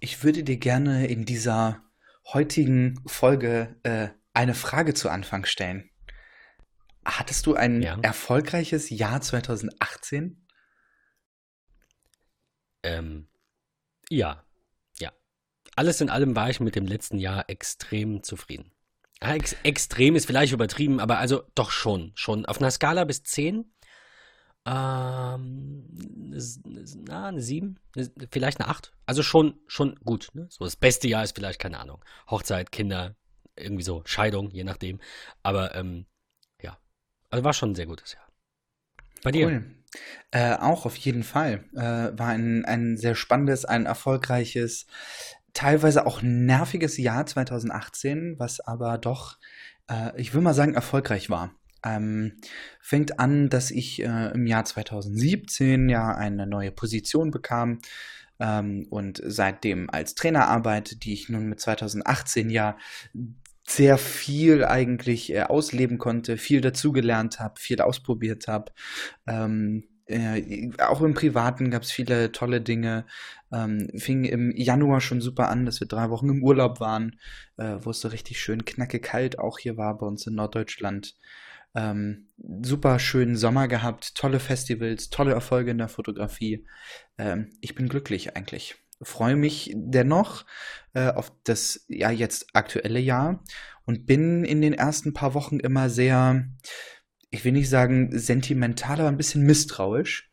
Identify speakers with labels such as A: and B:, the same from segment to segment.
A: Ich würde dir gerne in dieser heutigen Folge äh, eine Frage zu Anfang stellen. Hattest du ein
B: Ja.
A: erfolgreiches Jahr 2018?
B: Ähm, ja, ja. Alles in allem war ich mit dem letzten Jahr extrem zufrieden. Ja, ex extrem ist vielleicht übertrieben, aber also doch schon, schon. Auf einer Skala bis 10, ähm, na, eine 7, ne- vielleicht eine 8. Also schon, schon gut. Ne? So das beste Jahr ist vielleicht, keine Ahnung, Hochzeit, Kinder, irgendwie so, Scheidung, je nachdem. Aber ähm, ja, also war schon ein sehr gutes Jahr. Bei dir?
A: Cool. Äh, auch auf jeden Fall. Äh, war ein, ein sehr spannendes, ein erfolgreiches, teilweise auch nerviges Jahr 2018, was aber doch, äh, ich will mal sagen, erfolgreich war. Ähm, fängt an, dass ich äh, im Jahr 2017 ja eine neue Position bekam ähm, und seitdem als Trainer arbeite, die ich nun mit 2018 ja sehr viel eigentlich äh, ausleben konnte, viel dazugelernt habe, viel ausprobiert habe. Ähm, äh, auch im Privaten gab es viele tolle Dinge. Ähm, fing im Januar schon super an, dass wir drei Wochen im Urlaub waren, äh, wo es so richtig schön knacke kalt auch hier war bei uns in Norddeutschland. Ähm, super schönen Sommer gehabt, tolle Festivals, tolle Erfolge in der Fotografie. Ähm, ich bin glücklich eigentlich. Freue mich dennoch äh, auf das ja jetzt aktuelle Jahr und bin in den ersten paar Wochen immer sehr, ich will nicht sagen sentimental, aber ein bisschen misstrauisch.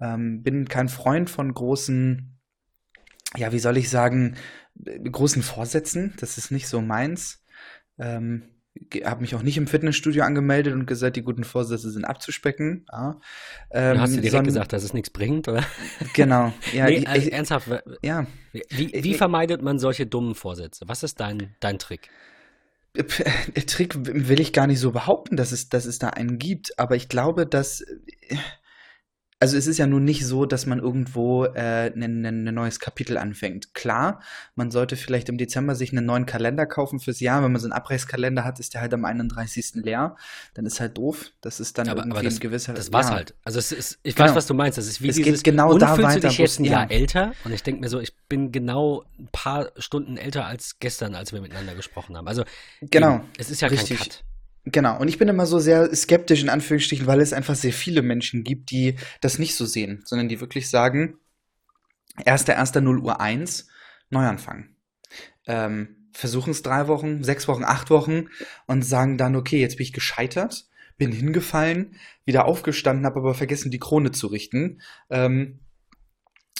A: Ähm, bin kein Freund von großen, ja, wie soll ich sagen, äh, großen Vorsätzen. Das ist nicht so meins. Ähm, habe mich auch nicht im Fitnessstudio angemeldet und gesagt, die guten Vorsätze sind abzuspecken. Ja.
B: Du hast dir
A: Ähm,
B: direkt
A: son-
B: gesagt, dass es nichts bringt, oder?
A: Genau. Ja,
B: Nee, also
A: ich,
B: ernsthaft,
A: ja.
B: wie, wie
A: Ich-
B: vermeidet man solche dummen Vorsätze? Was ist dein, dein Trick?
A: Trick will ich gar nicht so behaupten, dass es, dass es da einen gibt, aber ich glaube, dass. Also es ist ja nun nicht so, dass man irgendwo äh, ein, ein, ein neues Kapitel anfängt. Klar, man sollte vielleicht im Dezember sich einen neuen Kalender kaufen fürs Jahr. Wenn man so einen Abreißkalender hat, ist der halt am 31. leer. Dann ist halt doof. Das ist dann
B: Aber,
A: irgendwie
B: aber das,
A: ein gewisser.
B: das war's
A: ja.
B: halt. Also es ist, ich
A: Genau.
B: weiß, was du meinst. Das ist wie
A: Es geht
B: dieses,
A: genau
B: und
A: da
B: fühlst du
A: weiter,
B: dich jetzt ein Jahr
A: ja.
B: älter? Und ich denke mir so, ich bin genau ein paar Stunden älter als gestern, als wir miteinander gesprochen haben. Also
A: Genau.
B: eben, es ist ja
A: Richtig.
B: kein Cut.
A: Genau, und ich bin immer so sehr skeptisch in Anführungsstrichen, weil es einfach sehr viele Menschen gibt, die das nicht so sehen, sondern die wirklich sagen, 1.1.0 Uhr 1, Neuanfang. Ähm, Versuchen es drei Wochen, sechs Wochen, acht Wochen und sagen dann, okay, jetzt bin ich gescheitert, bin hingefallen, wieder aufgestanden, habe aber vergessen, die Krone zu richten. Ähm,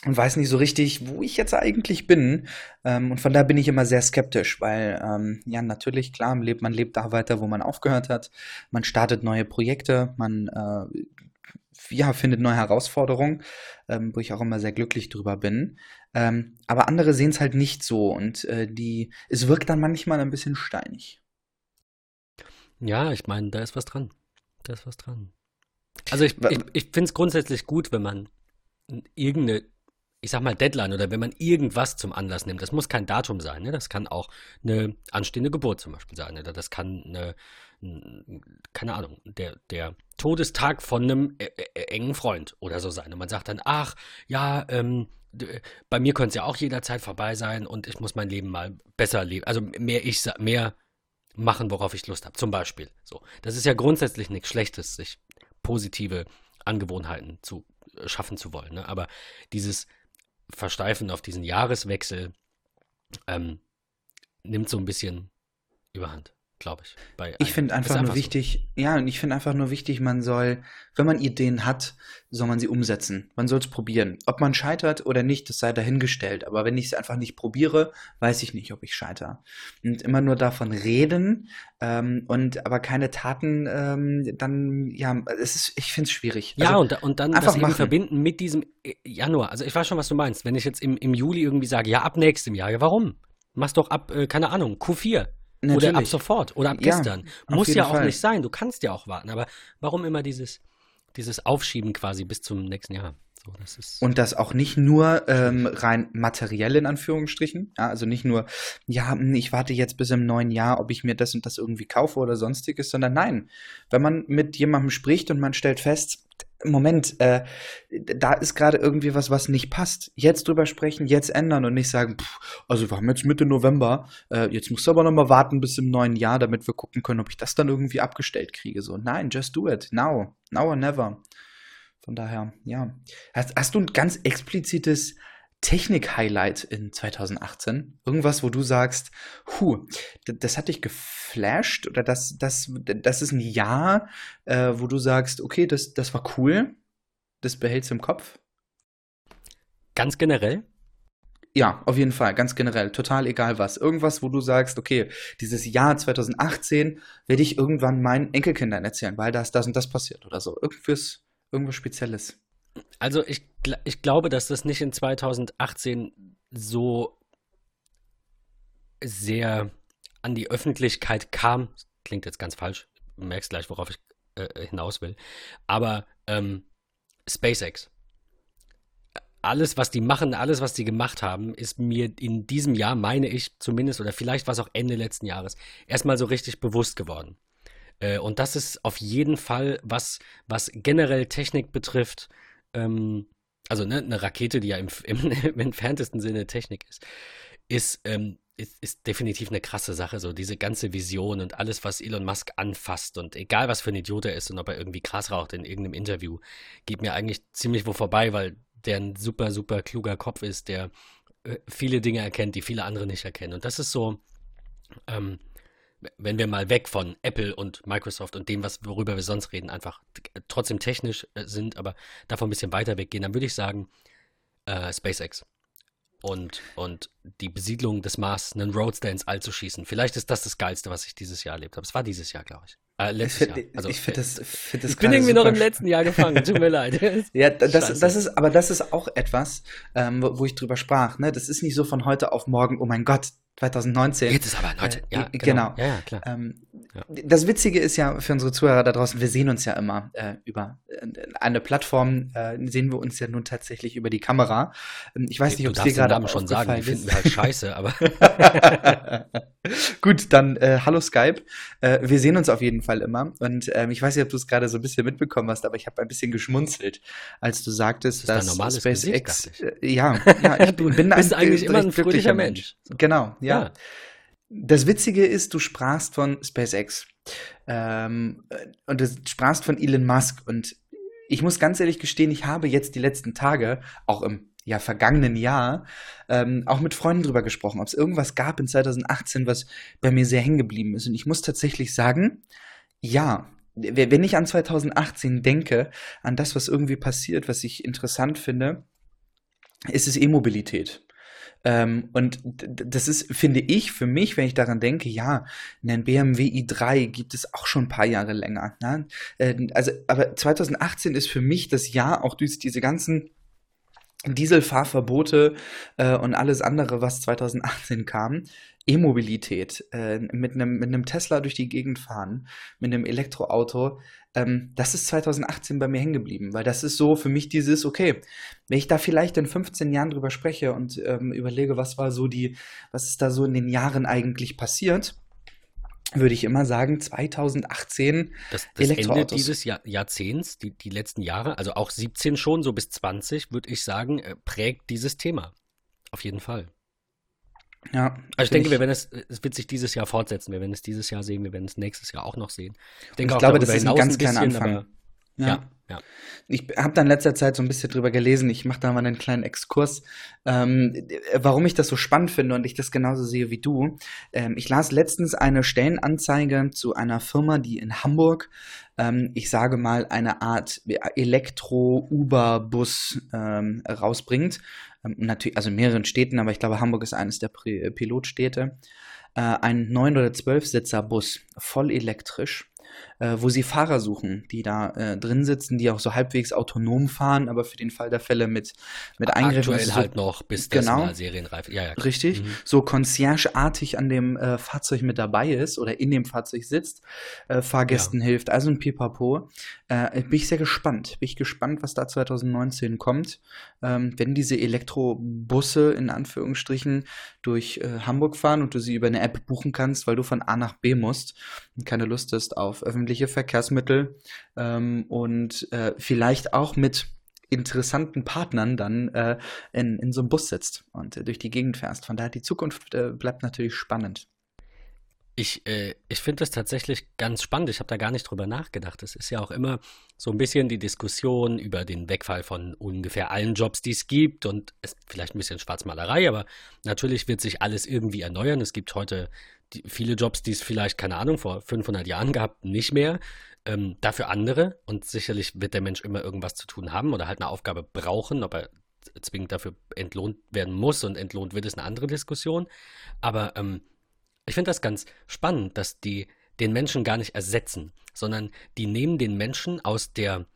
A: und weiß nicht so richtig, wo ich jetzt eigentlich bin. Ähm, und von da bin ich immer sehr skeptisch, weil ähm, ja natürlich klar, lebt, man lebt da weiter, wo man aufgehört hat. Man startet neue Projekte, man äh, ja, findet neue Herausforderungen, ähm, wo ich auch immer sehr glücklich drüber bin. Ähm, aber andere sehen es halt nicht so und äh, die, es wirkt dann manchmal ein bisschen steinig.
B: Ja, ich meine, da ist was dran. Da ist was dran. Also ich, ich, ich finde es grundsätzlich gut, wenn man irgendeine, ich sag mal, Deadline oder wenn man irgendwas zum Anlass nimmt. Das muss kein Datum sein. Ne? Das kann auch eine anstehende Geburt zum Beispiel sein. Oder das kann eine, keine Ahnung, der, der Todestag von einem äh, äh, engen Freund oder so sein. Und man sagt dann, ach, ja, ähm, bei mir könnte es ja auch jederzeit vorbei sein und ich muss mein Leben mal besser leben. Also mehr ich, mehr machen, worauf ich Lust habe. Zum Beispiel. So. Das ist ja grundsätzlich nichts Schlechtes, sich positive Angewohnheiten zu äh, schaffen zu wollen. Ne? Aber dieses Versteifen auf diesen Jahreswechsel ähm, nimmt so ein bisschen überhand, glaube ich.
A: Ich finde einfach nur
B: so.
A: wichtig, ja, und ich finde einfach nur wichtig, man soll, wenn man Ideen hat, soll man sie umsetzen. Man soll es probieren. Ob man scheitert oder nicht, das sei dahingestellt. Aber wenn ich es einfach nicht probiere, weiß ich nicht, ob ich scheitere. Und immer nur davon reden ähm, und aber keine Taten, ähm, dann, ja, es ist, ich finde es schwierig.
B: Ja,
A: Also,
B: und, und dann
A: einfach
B: das eben
A: machen.
B: verbinden mit diesem äh, Januar. Also ich weiß schon, was du meinst. Wenn ich jetzt im, im Juli irgendwie sage, ja, ab nächstem Jahr, ja, warum? Mach's doch ab, äh, keine Ahnung, Q4. Oder ab
A: Natürlich.
B: sofort oder ab
A: Ja,
B: gestern.
A: auf
B: Muss ja auch
A: Fall.
B: nicht sein. Du kannst ja auch warten. Aber warum immer dieses, dieses Aufschieben quasi bis zum nächsten Jahr? So, das ist
A: Und das auch nicht nur ähm, rein materiell in Anführungsstrichen. Ja, also nicht nur, ja, hm, ich warte jetzt bis im neuen Jahr, ob ich mir das und das irgendwie kaufe oder sonstiges, sondern nein, wenn man mit jemandem spricht und man stellt fest, Moment, äh, da ist gerade irgendwie was, was nicht passt. Jetzt drüber sprechen, jetzt ändern und nicht sagen, pff, also wir haben jetzt Mitte November, äh, jetzt musst du aber noch mal warten bis im neuen Jahr, damit wir gucken können, ob ich das dann irgendwie abgestellt kriege. So, nein, just do it, now, now or never. Von daher, ja. Hast, hast du ein ganz explizites Technik-Highlight in 2018? Irgendwas, wo du sagst, hu, das hat dich geflasht oder das, das, das ist ein Jahr, äh, wo du sagst, okay, das, das war cool, das behältst du im Kopf?
B: Ganz generell?
A: Ja, auf jeden Fall, ganz generell, total egal was. Irgendwas, wo du sagst, okay, dieses Jahr 2018 werde ich irgendwann meinen Enkelkindern erzählen, weil da ist das und das passiert oder so. Irgendwas, irgendwas Spezielles.
B: Also ich, ich glaube, dass das nicht in 2018 so sehr an die Öffentlichkeit kam. Klingt jetzt ganz falsch. Du merkst gleich, worauf ich äh, hinaus will. Aber ähm, SpaceX. Alles, was die machen, alles, was die gemacht haben, ist mir in diesem Jahr, meine ich zumindest, oder vielleicht war es auch Ende letzten Jahres, erstmal so richtig bewusst geworden. Äh, und das ist auf jeden Fall, was, was generell Technik betrifft, ähm, also ne, eine Rakete, die ja im, im, im, entferntesten Sinne Technik ist, ist, ähm, ist, ist, definitiv eine krasse Sache. So diese ganze Vision und alles, was Elon Musk anfasst und egal was für ein Idiot er ist und ob er irgendwie krass raucht in irgendeinem Interview, geht mir eigentlich ziemlich wo vorbei, weil der ein super, super kluger Kopf ist, der äh, viele Dinge erkennt, die viele andere nicht erkennen. Und das ist so, ähm, wenn wir mal weg von Apple und Microsoft und dem, was, worüber wir sonst reden, einfach trotzdem technisch äh, sind, aber davon ein bisschen weiter weggehen, dann würde ich sagen, äh, SpaceX. Und, und die Besiedlung des Mars, einen Roadster ins All zu schießen. Vielleicht ist das das Geilste, was ich dieses Jahr erlebt habe. Es war dieses Jahr, glaube ich.
A: Äh, letztes ich find, Jahr. Also, ich finde das,
B: find das Ich bin irgendwie noch im letzten Jahr gefangen. Tut mir leid.
A: ja, das, das ist, aber das ist auch etwas, ähm, wo, wo, ich drüber sprach. Ne? Das ist nicht so von heute auf morgen, oh mein Gott, 2019.
B: Jetzt ist aber 19.
A: Äh, ja, genau. genau. Ja, ja, klar. Ähm, ja. Das Witzige ist ja für unsere Zuhörer da draußen, wir sehen uns ja immer äh, über äh, eine Plattform, äh, sehen wir uns ja nun tatsächlich über die Kamera. Ähm, ich weiß nicht, ob es dir gerade
B: schon sagen, die finden wir halt scheiße, aber.
A: Gut, dann äh, hallo Skype. Äh, wir sehen uns auf jeden Fall immer. Und ähm, ich weiß nicht, ob du es gerade so ein bisschen mitbekommen hast, aber ich habe ein bisschen geschmunzelt, als du sagtest,
B: das dass SpaceX.
A: Gesicht, ja, ja, ich bin,
B: du bist ein, eigentlich immer ein fröhlicher Mensch.
A: Mensch. Genau, ja. ja. Das Witzige ist, du sprachst von SpaceX ähm, und du sprachst von Elon Musk und ich muss ganz ehrlich gestehen, ich habe jetzt die letzten Tage, auch im ja, vergangenen Jahr, ähm, auch mit Freunden drüber gesprochen, ob es irgendwas gab in 2018, was bei mir sehr hängen geblieben ist. Und ich muss tatsächlich sagen, ja, wenn ich an 2018 denke, an das, was irgendwie passiert, was ich interessant finde, ist es E-Mobilität. Ähm, und das ist, finde ich, für mich, wenn ich daran denke, ja, einen BMW i3 gibt es auch schon ein paar Jahre länger. Ne? Äh, also, aber 2018 ist für mich das Jahr auch durch diese ganzen Dieselfahrverbote äh, und alles andere, was 2018 kam, E-Mobilität, äh, mit einem mit einem Tesla durch die Gegend fahren, mit einem Elektroauto, ähm, das ist 2018 bei mir hängen geblieben, weil das ist so für mich dieses, okay, wenn ich da vielleicht in 15 Jahren drüber spreche und ähm, überlege, was war so die, was ist da so in den Jahren eigentlich passiert, würde ich immer sagen, 2018
B: das, das Ende dieses Jahr, Jahrzehnts, die, die letzten Jahre, also auch 17 schon, so bis 20, würde ich sagen, äh, prägt dieses Thema. Auf jeden Fall.
A: Ja.
B: Also ich denke, ich, wir werden es, es wird sich dieses Jahr fortsetzen. Wir werden es dieses Jahr sehen, wir werden es nächstes Jahr auch noch sehen.
A: Ich, denke ich glaube, das ist ein ganz kleiner Anfang.
B: Aber, ja. ja. Ja.
A: Ich habe da in letzter Zeit so ein bisschen drüber gelesen. Ich mache da mal einen kleinen Exkurs, ähm, warum ich das so spannend finde und ich das genauso sehe wie du. Ähm, ich las letztens eine Stellenanzeige zu einer Firma, die in Hamburg, ähm, ich sage mal, eine Art Elektro-Uber-Bus ähm, rausbringt. Natürlich, also in mehreren Städten, aber ich glaube, Hamburg ist eines der Pilotstädte. Äh, ein 9- oder 12-Sitzer-Bus, voll elektrisch äh, wo sie Fahrer suchen, die da äh, drin sitzen, die auch so halbwegs autonom fahren, aber für den Fall der Fälle mit, mit Eingriffen.
B: Aktuell
A: so,
B: halt noch, bis das
A: genau,
B: mal serienreif. Ja, ja.
A: Richtig, mhm. so concierge-artig an dem äh, Fahrzeug mit dabei ist oder in dem Fahrzeug sitzt, äh, Fahrgästen ja. hilft, also ein Pipapo. Äh, bin ich sehr gespannt. Bin ich gespannt, was da 2019 kommt, ähm, wenn diese Elektrobusse in Anführungsstrichen durch äh, Hamburg fahren und du sie über eine App buchen kannst, weil du von A nach B musst und keine Lust hast auf öffentliche Verkehrsmittel ähm, und äh, vielleicht auch mit interessanten Partnern dann äh, in, in so einem Bus sitzt und äh, durch die Gegend fährst. Von daher, die Zukunft äh, bleibt natürlich spannend.
B: Ich, äh, ich finde das tatsächlich ganz spannend. Ich habe da gar nicht drüber nachgedacht. Es ist ja auch immer so ein bisschen die Diskussion über den Wegfall von ungefähr allen Jobs, die es gibt und es vielleicht ein bisschen Schwarzmalerei, aber natürlich wird sich alles irgendwie erneuern. Es gibt heute die, viele Jobs, die es vielleicht, keine Ahnung, vor 500 Jahren gab, nicht mehr. Ähm, dafür andere und sicherlich wird der Mensch immer irgendwas zu tun haben oder halt eine Aufgabe brauchen, ob er zwingend dafür entlohnt werden muss und entlohnt wird, ist eine andere Diskussion. Aber ähm, ich finde das ganz spannend, dass die den Menschen gar nicht ersetzen, sondern die nehmen den Menschen aus der,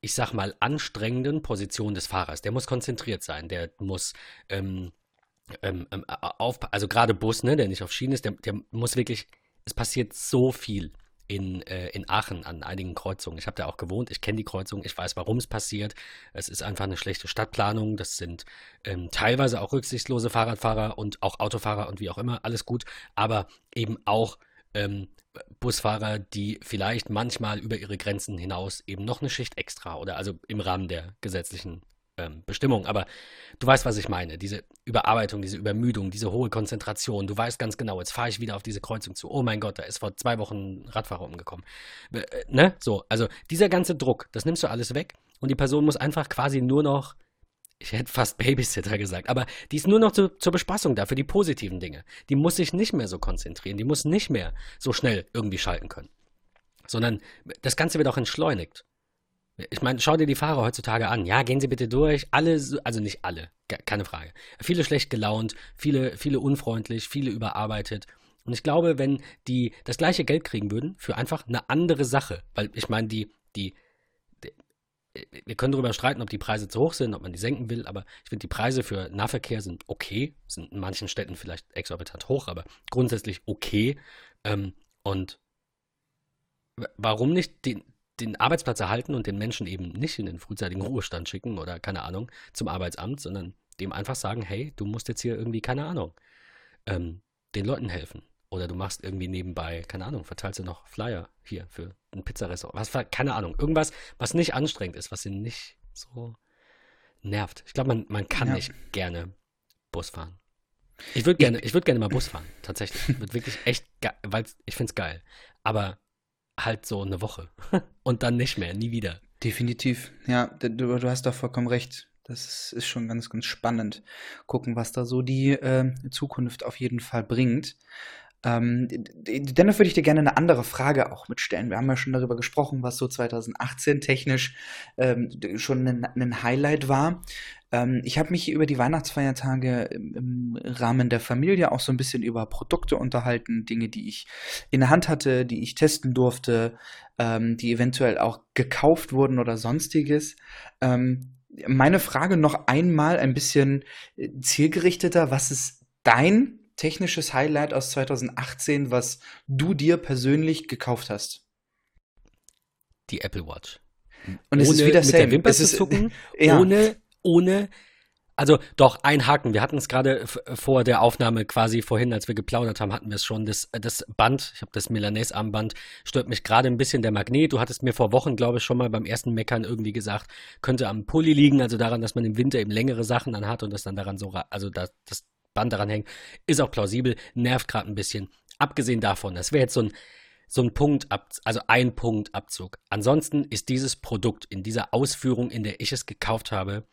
B: ich sag mal, anstrengenden Position des Fahrers. Der muss konzentriert sein, der muss ähm, ähm, ähm auf, also gerade Bus, ne, der nicht auf Schienen ist, der, der muss wirklich, es passiert so viel in, äh, in Aachen an einigen Kreuzungen. Ich habe da auch gewohnt, ich kenne die Kreuzung, ich weiß, warum es passiert. Es ist einfach eine schlechte Stadtplanung. Das sind ähm, teilweise auch rücksichtslose Fahrradfahrer und auch Autofahrer und wie auch immer, alles gut, aber eben auch ähm, Busfahrer, die vielleicht manchmal über ihre Grenzen hinaus eben noch eine Schicht extra oder also im Rahmen der gesetzlichen ähm, Bestimmung. Aber du weißt, was ich meine. Diese Überarbeitung, diese Übermüdung, diese hohe Konzentration. Du weißt ganz genau, jetzt fahre ich wieder auf diese Kreuzung zu. Oh mein Gott, da ist vor zwei Wochen ein Radfahrer umgekommen. Äh, ne? So, also dieser ganze Druck, das nimmst du alles weg und die Person muss einfach quasi nur noch ich hätte fast Babysitter gesagt, aber die ist nur noch zu, zur Bespaßung da für die positiven Dinge. Die muss sich nicht mehr so konzentrieren, die muss nicht mehr so schnell irgendwie schalten können. Sondern das Ganze wird auch entschleunigt. Ich meine, schau dir die Fahrer heutzutage an. Ja, gehen Sie bitte durch. Alle, also nicht alle, keine Frage. Viele schlecht gelaunt, viele, viele unfreundlich, viele überarbeitet. Und ich glaube, wenn die das gleiche Geld kriegen würden für einfach eine andere Sache, weil ich meine, die, die, die wir können darüber streiten, ob die Preise zu hoch sind, ob man die senken will, aber ich finde, die Preise für Nahverkehr sind okay, sind in manchen Städten vielleicht exorbitant hoch, aber grundsätzlich okay. Ähm, und warum nicht den, den Arbeitsplatz erhalten und den Menschen eben nicht in den frühzeitigen Ruhestand schicken oder keine Ahnung zum Arbeitsamt, sondern dem einfach sagen, hey, du musst jetzt hier irgendwie, keine Ahnung, ähm, den Leuten helfen. Oder du machst irgendwie nebenbei, keine Ahnung, verteilst du noch Flyer hier für ein Pizzarestaurant. Was, keine Ahnung, irgendwas, was nicht anstrengend ist, was sie nicht so nervt. Ich glaube, man, man kann ja. nicht gerne Bus fahren. Ich würde gerne, ich würde gerne mal Bus fahren, tatsächlich. Ich würde wirklich echt, weil ich finde es geil. Aber halt so eine Woche und dann nicht mehr, nie wieder.
A: Definitiv, ja, du, du hast da vollkommen recht. Das ist schon ganz, ganz spannend. Gucken, was da so die äh, Zukunft auf jeden Fall bringt. Ähm, dennoch würde ich dir gerne eine andere Frage auch mitstellen. Wir haben ja schon darüber gesprochen, was so 2018 technisch ähm, schon ein, ein, Highlight war. Ähm, ich habe mich über die Weihnachtsfeiertage im, im, Rahmen der Familie auch so ein bisschen über Produkte unterhalten, Dinge, die ich in der Hand hatte, die ich testen durfte, ähm, die eventuell auch gekauft wurden oder sonstiges. Ähm, meine Frage noch einmal ein bisschen äh, zielgerichteter. Was ist dein technisches Highlight aus 2018, was du dir persönlich gekauft hast?
B: Die Apple Watch.
A: Und es ohne ist wieder
B: mit der Wimper es zu zucken, ja. ohne, ohne, also doch, ein Haken. Wir hatten es gerade vor der Aufnahme quasi vorhin, als wir geplaudert haben, hatten wir es schon. Das, das Band, ich habe das Milanese-Armband, stört mich gerade ein bisschen der Magnet. Du hattest mir vor Wochen, glaube ich, schon mal beim ersten Meckern irgendwie gesagt, könnte am Pulli liegen, also daran, dass man im Winter eben längere Sachen dann hat und das dann daran so, also das, das Band daran hängt, ist auch plausibel, nervt gerade ein bisschen. Abgesehen davon, das wäre jetzt so ein, so ein Punkt, also ein Punktabzug. Ansonsten ist dieses Produkt in dieser Ausführung, in der ich es gekauft habe,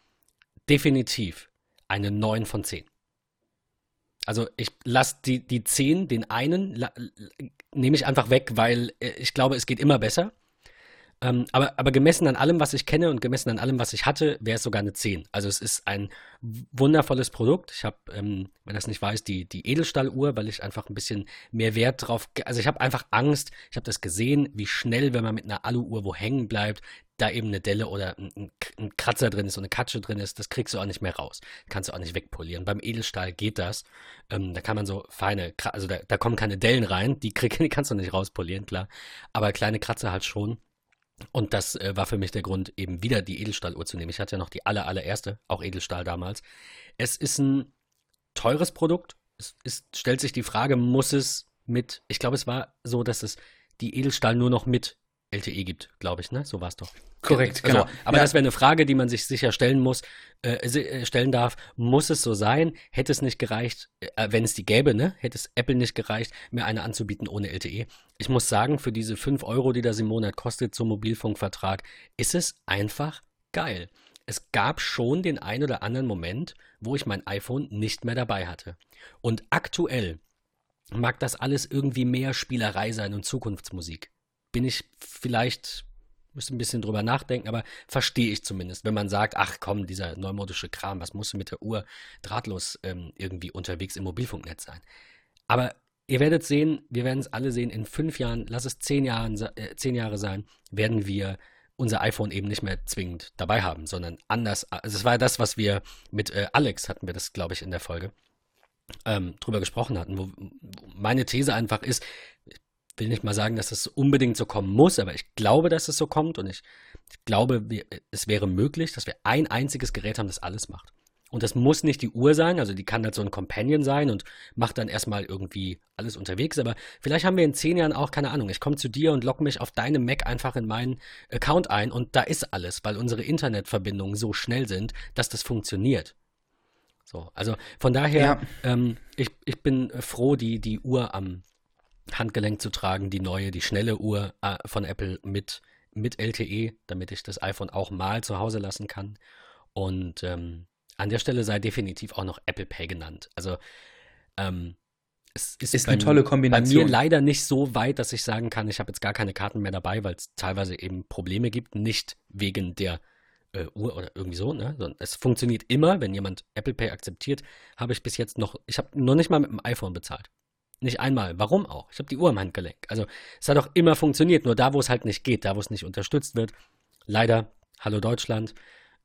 B: definitiv eine 9 von 10. Also ich lasse die, die 10, den einen, nehme ich einfach weg, weil äh, ich glaube, es geht immer besser. Ähm, aber, aber gemessen an allem, was ich kenne und gemessen an allem, was ich hatte, wäre es sogar eine 10. Also es ist ein wundervolles Produkt. Ich habe, ähm, wer das nicht weiß, die, die Edelstahluhr, weil ich einfach ein bisschen mehr Wert drauf, also ich habe einfach Angst, ich habe das gesehen, wie schnell, wenn man mit einer Aluuhr wo hängen bleibt, da eben eine Delle oder ein, ein, Kratzer drin ist, so eine Katsche drin ist, das kriegst du auch nicht mehr raus. Kannst du auch nicht wegpolieren. Beim Edelstahl geht das. Ähm, da kann man so feine, also da, da, kommen keine Dellen rein, die, krieg, die kannst du nicht rauspolieren, klar. Aber kleine Kratzer halt schon. Und das äh, war für mich der Grund, eben wieder die Edelstahluhr zu nehmen. Ich hatte ja noch die aller, allererste, auch Edelstahl damals. Es ist ein teures Produkt. Es ist, stellt sich die Frage, muss es mit, ich glaube, es war so, dass es die Edelstahl nur noch mit LTE gibt, glaube ich, ne? So war es doch.
A: Korrekt,
B: also, genau. Aber ja. das wäre eine Frage, die man sich sicher stellen muss, äh, äh, stellen darf. Muss es so sein? Hätte es nicht gereicht, äh, wenn es die gäbe, ne? Hätte es Apple nicht gereicht, mir eine anzubieten ohne LTE? Ich muss sagen, für diese 5 Euro, die das im Monat kostet zum Mobilfunkvertrag, ist es einfach geil. Es gab schon den ein oder anderen Moment, wo ich mein iPhone nicht mehr dabei hatte. Und aktuell mag das alles irgendwie mehr Spielerei sein und Zukunftsmusik bin ich vielleicht, müsste ein bisschen drüber nachdenken, aber verstehe ich zumindest, wenn man sagt, ach komm, dieser neumodische Kram, was muss mit der Uhr drahtlos ähm, irgendwie unterwegs im Mobilfunknetz sein. Aber ihr werdet sehen, wir werden es alle sehen, in fünf Jahren, lass es zehn, Jahren, äh, zehn Jahre sein, werden wir unser iPhone eben nicht mehr zwingend dabei haben, sondern anders. Also es war das, was wir mit äh, Alex hatten wir das, glaube ich, in der Folge ähm, drüber gesprochen hatten, wo, wo meine These einfach ist, will nicht mal sagen, dass es unbedingt so kommen muss, aber ich glaube, dass es so kommt und ich, ich glaube, wir, es wäre möglich, dass wir ein einziges Gerät haben, das alles macht. Und das muss nicht die Uhr sein, also die kann halt so ein Companion sein und macht dann erstmal irgendwie alles unterwegs. Aber vielleicht haben wir in zehn Jahren auch, keine Ahnung, ich komme zu dir und logge mich auf deinem Mac einfach in meinen Account ein und da ist alles, weil unsere Internetverbindungen so schnell sind, dass das funktioniert. So, also von daher, ja. ähm, ich, ich bin froh, die, die Uhr am, Handgelenk zu tragen, die neue, die schnelle Uhr äh, von Apple mit, mit LTE, damit ich das iPhone auch mal zu Hause lassen kann. Und ähm, an der Stelle sei definitiv auch noch Apple Pay genannt. Also ähm, es ist,
A: ist eine tolle Kombination.
B: Bei mir leider nicht so weit, dass ich sagen kann, ich habe jetzt gar keine Karten mehr dabei, weil es teilweise eben Probleme gibt, nicht wegen der äh, Uhr oder irgendwie so. Ne? Es funktioniert immer, wenn jemand Apple Pay akzeptiert, habe ich bis jetzt noch, ich habe noch nicht mal mit dem iPhone bezahlt. Nicht einmal. Warum auch? Ich habe die Uhr im Handgelenk. Also es hat auch immer funktioniert, nur da, wo es halt nicht geht, da, wo es nicht unterstützt wird. Leider, hallo Deutschland,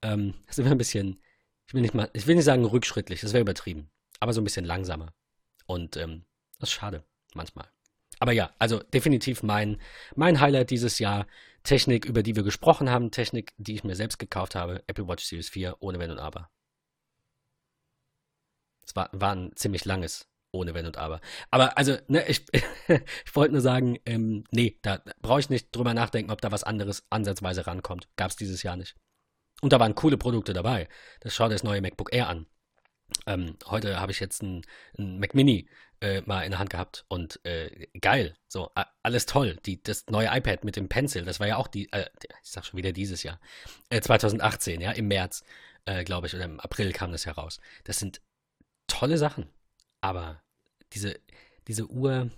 B: ähm, sind wir ein bisschen, ich will nicht mal, ich will nicht sagen rückschrittlich, das wäre übertrieben, aber so ein bisschen langsamer. Und ähm, das ist schade, manchmal. Aber ja, also definitiv mein, mein Highlight dieses Jahr. Technik, über die wir gesprochen haben, Technik, die ich mir selbst gekauft habe, Apple Watch Series 4, ohne Wenn und Aber. Es war, war ein ziemlich langes ohne Wenn und Aber. Aber also, ne, ich, ich wollte nur sagen, ähm, nee, da brauche ich nicht drüber nachdenken, ob da was anderes ansatzweise rankommt. Gab es dieses Jahr nicht. Und da waren coole Produkte dabei. Das schaut das neue MacBook Air an. Ähm, heute habe ich jetzt ein, Mac Mini äh, mal in der Hand gehabt und äh, geil, so alles toll. Die, das neue iPad mit dem Pencil, das war ja auch die, äh, ich sag schon wieder dieses Jahr, 2018, äh, ja, im März, äh, glaube ich, oder im April kam das heraus. Das sind tolle Sachen. Aber diese, diese Uhr,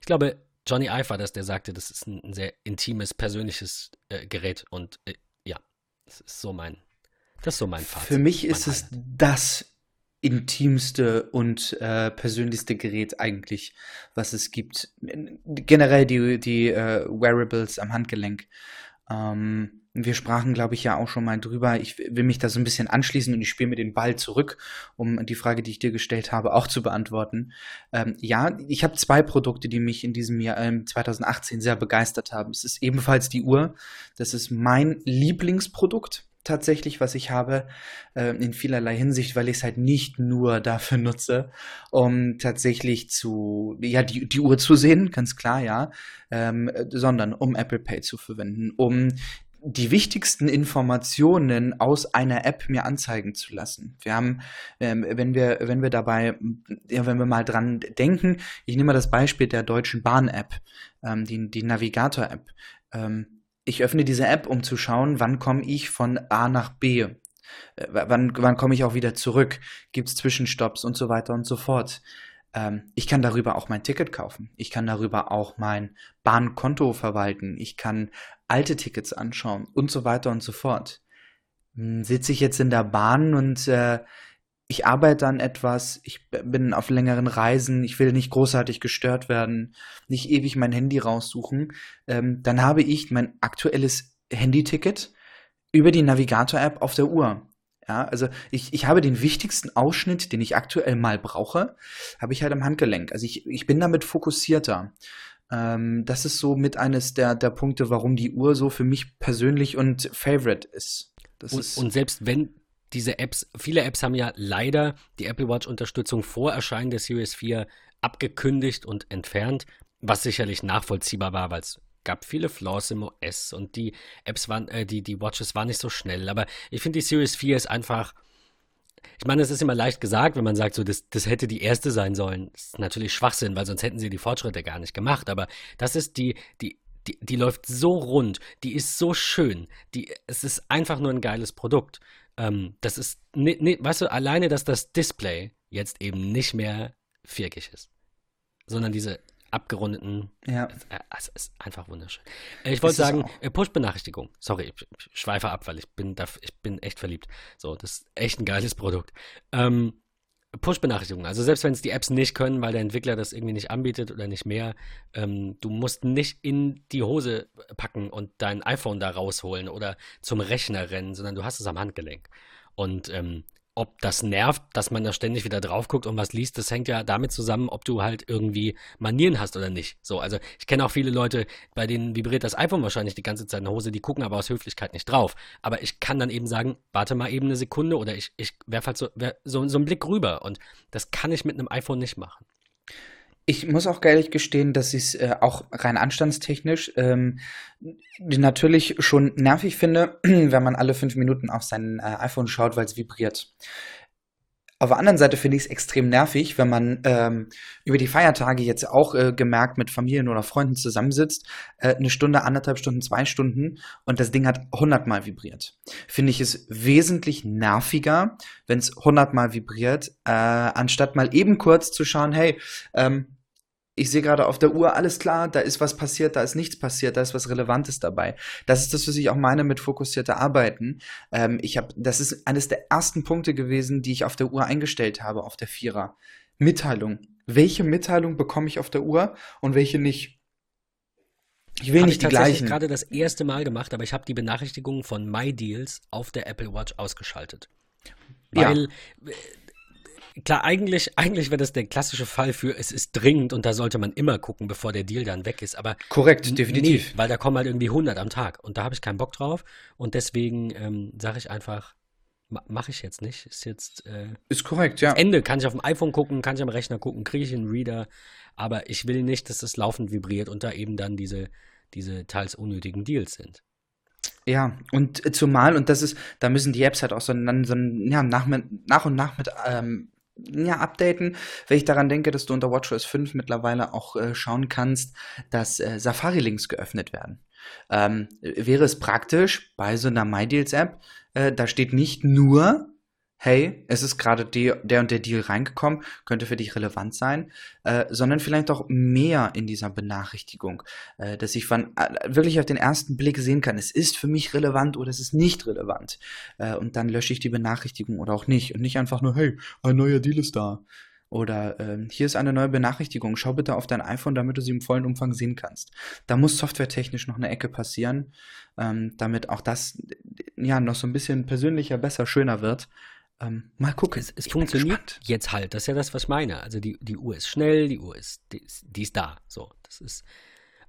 B: ich glaube, Johnny Ive war das, der sagte, das ist ein, sehr intimes, persönliches äh, Gerät und äh, ja, das ist so mein, das ist so mein Fazit.
A: Für mich ist es das intimste und äh, persönlichste Gerät eigentlich, was es gibt. Generell die, die äh, Wearables am Handgelenk. Ähm, wir sprachen, glaube ich, ja auch schon mal drüber. Ich will mich da so ein bisschen anschließen und ich spiele mir den Ball zurück, um die Frage, die ich dir gestellt habe, auch zu beantworten. Ähm, ja, ich habe zwei Produkte, die mich in diesem Jahr ähm, 2018 sehr begeistert haben. Es ist ebenfalls die Uhr. Das ist mein Lieblingsprodukt tatsächlich, was ich habe, äh, in vielerlei Hinsicht, weil ich es halt nicht nur dafür nutze, um tatsächlich zu, ja, die, die Uhr zu sehen, ganz klar, ja, ähm, sondern um Apple Pay zu verwenden, um die wichtigsten Informationen aus einer App mir anzeigen zu lassen. Wir haben, ähm, wenn wir, wenn wir dabei, ja, wenn wir mal dran denken, ich nehme mal das Beispiel der Deutschen Bahn-App, ähm, die, die Navigator-App. Ähm, ich öffne diese App, um zu schauen, wann komme ich von A nach B. Äh, wann, wann komme ich auch wieder zurück? Gibt es Zwischenstopps und so weiter und so fort. Ähm, ich kann darüber auch mein Ticket kaufen. Ich kann darüber auch mein Bahnkonto verwalten. Ich kann alte Tickets anschauen und so weiter und so fort. Hm, sitze ich jetzt in der Bahn und äh, ich arbeite an etwas, ich bin auf längeren Reisen, ich will nicht großartig gestört werden, nicht ewig mein Handy raussuchen, ähm, dann habe ich mein aktuelles Handyticket über die Navigator-App auf der Uhr. Ja, also ich, ich habe den wichtigsten Ausschnitt, den ich aktuell mal brauche, habe ich halt am Handgelenk. Also ich, ich bin damit fokussierter. Ähm, das ist so mit eines der, der Punkte, warum die Uhr so für mich persönlich und Favorite ist.
B: Und, und, selbst wenn diese Apps, viele Apps haben ja leider die Apple Watch-Unterstützung vor Erscheinen der Series 4 abgekündigt und entfernt, was sicherlich nachvollziehbar war, weil es gab viele Flaws im OS und die Apps waren, äh, die, die Watches waren nicht so schnell. Aber ich finde, die Series 4 ist einfach. Ich meine, es ist immer leicht gesagt, wenn man sagt, so, das, das hätte die erste sein sollen. Das ist natürlich Schwachsinn, weil sonst hätten sie die Fortschritte gar nicht gemacht. Aber das ist die, die, die, die läuft so rund, die ist so schön, die, es ist einfach nur ein geiles Produkt. Ähm, das ist, ne, ne, weißt du, alleine, dass das Display jetzt eben nicht mehr viereckig ist, sondern diese abgerundeten. Ja. Äh, es ist einfach wunderschön. Äh, ich wollte sagen, äh, Push-Benachrichtigung. Sorry, ich schweife ab, weil ich bin, da, ich bin echt verliebt. So, das ist echt ein geiles Produkt. Ähm, Push-Benachrichtigungen. Also selbst wenn es die Apps nicht können, weil der Entwickler das irgendwie nicht anbietet oder nicht mehr, ähm, du musst nicht in die Hose packen und dein iPhone da rausholen oder zum Rechner rennen, sondern du hast es am Handgelenk. Und ähm, ob das nervt, dass man da ständig wieder drauf guckt und was liest, das hängt ja damit zusammen, ob du halt irgendwie Manieren hast oder nicht. So, also ich kenne auch viele Leute, bei denen vibriert das iPhone wahrscheinlich die ganze Zeit in der Hose, die gucken aber aus Höflichkeit nicht drauf. Aber ich kann dann eben sagen, warte mal eben eine Sekunde oder ich, ich werfe halt so, so, so einen Blick rüber und das kann ich mit einem iPhone nicht machen.
A: Ich muss auch ehrlich gestehen, dass ich es äh, auch rein anstandstechnisch ähm, natürlich schon nervig finde, wenn man alle fünf Minuten auf sein äh, iPhone schaut, weil es vibriert. Auf der anderen Seite finde ich es extrem nervig, wenn man ähm, über die Feiertage jetzt auch äh, gemerkt mit Familien oder Freunden zusammensitzt, äh, eine Stunde, anderthalb Stunden, zwei Stunden und das Ding hat hundertmal vibriert. Finde ich es wesentlich nerviger, wenn es hundertmal vibriert, äh, anstatt mal eben kurz zu schauen, hey, ähm, ich sehe gerade auf der Uhr, alles klar, da ist was passiert, da ist nichts passiert, da ist was Relevantes dabei. Das ist das, was ich auch meine mit fokussierter Arbeiten. Ähm, ich habe, das ist eines der ersten Punkte gewesen, die ich auf der Uhr eingestellt habe, auf der Vierer. Mitteilung. Welche Mitteilung bekomme ich auf der Uhr und welche nicht?
B: Ich will hab nicht ich die gleichen. Ich gerade das erste Mal gemacht, aber ich habe die Benachrichtigungen von MyDeals auf der Apple Watch ausgeschaltet. Weil ja. Klar, eigentlich, eigentlich wäre das der klassische Fall für, es ist dringend und da sollte man immer gucken, bevor der Deal dann weg ist. Aber
A: korrekt, definitiv.
B: Nee, weil da kommen halt irgendwie 100 am Tag und da habe ich keinen Bock drauf und deswegen ähm, sage ich einfach, mache ich jetzt nicht. Ist jetzt
A: äh, ist korrekt, ja.
B: Ende kann ich auf dem iPhone gucken, kann ich am Rechner gucken, kriege ich einen Reader, aber ich will nicht, dass das laufend vibriert und da eben dann diese diese teils unnötigen Deals sind.
A: Ja, und zumal, und das ist, da müssen die Apps halt auch so, dann, so ja, nach, nach und nach mit ähm, ja, updaten, wenn ich daran denke, dass du unter WatchOS 5 mittlerweile auch äh, schauen kannst, dass äh, Safari-Links geöffnet werden. Ähm, wäre es praktisch bei so einer MyDeals-App, äh, da steht nicht nur hey, es ist gerade der und der Deal reingekommen, könnte für dich relevant sein, äh, sondern vielleicht auch mehr in dieser Benachrichtigung, äh, dass ich von, äh, wirklich auf den ersten Blick sehen kann, es ist für mich relevant oder es ist nicht relevant. Äh, und dann lösche ich die Benachrichtigung oder auch nicht. Und nicht einfach nur, hey, ein neuer Deal ist da. Oder äh, hier ist eine neue Benachrichtigung. Schau bitte auf dein iPhone, damit du sie im vollen Umfang sehen kannst. Da muss softwaretechnisch noch eine Ecke passieren, ähm, damit auch das ja noch so ein bisschen persönlicher, besser, schöner wird. Ähm, mal gucken.
B: Es, es funktioniert jetzt halt. Das ist ja das, was ich meine. Also die, die Uhr ist schnell, die Uhr ist, die, ist, die ist da. So, das ist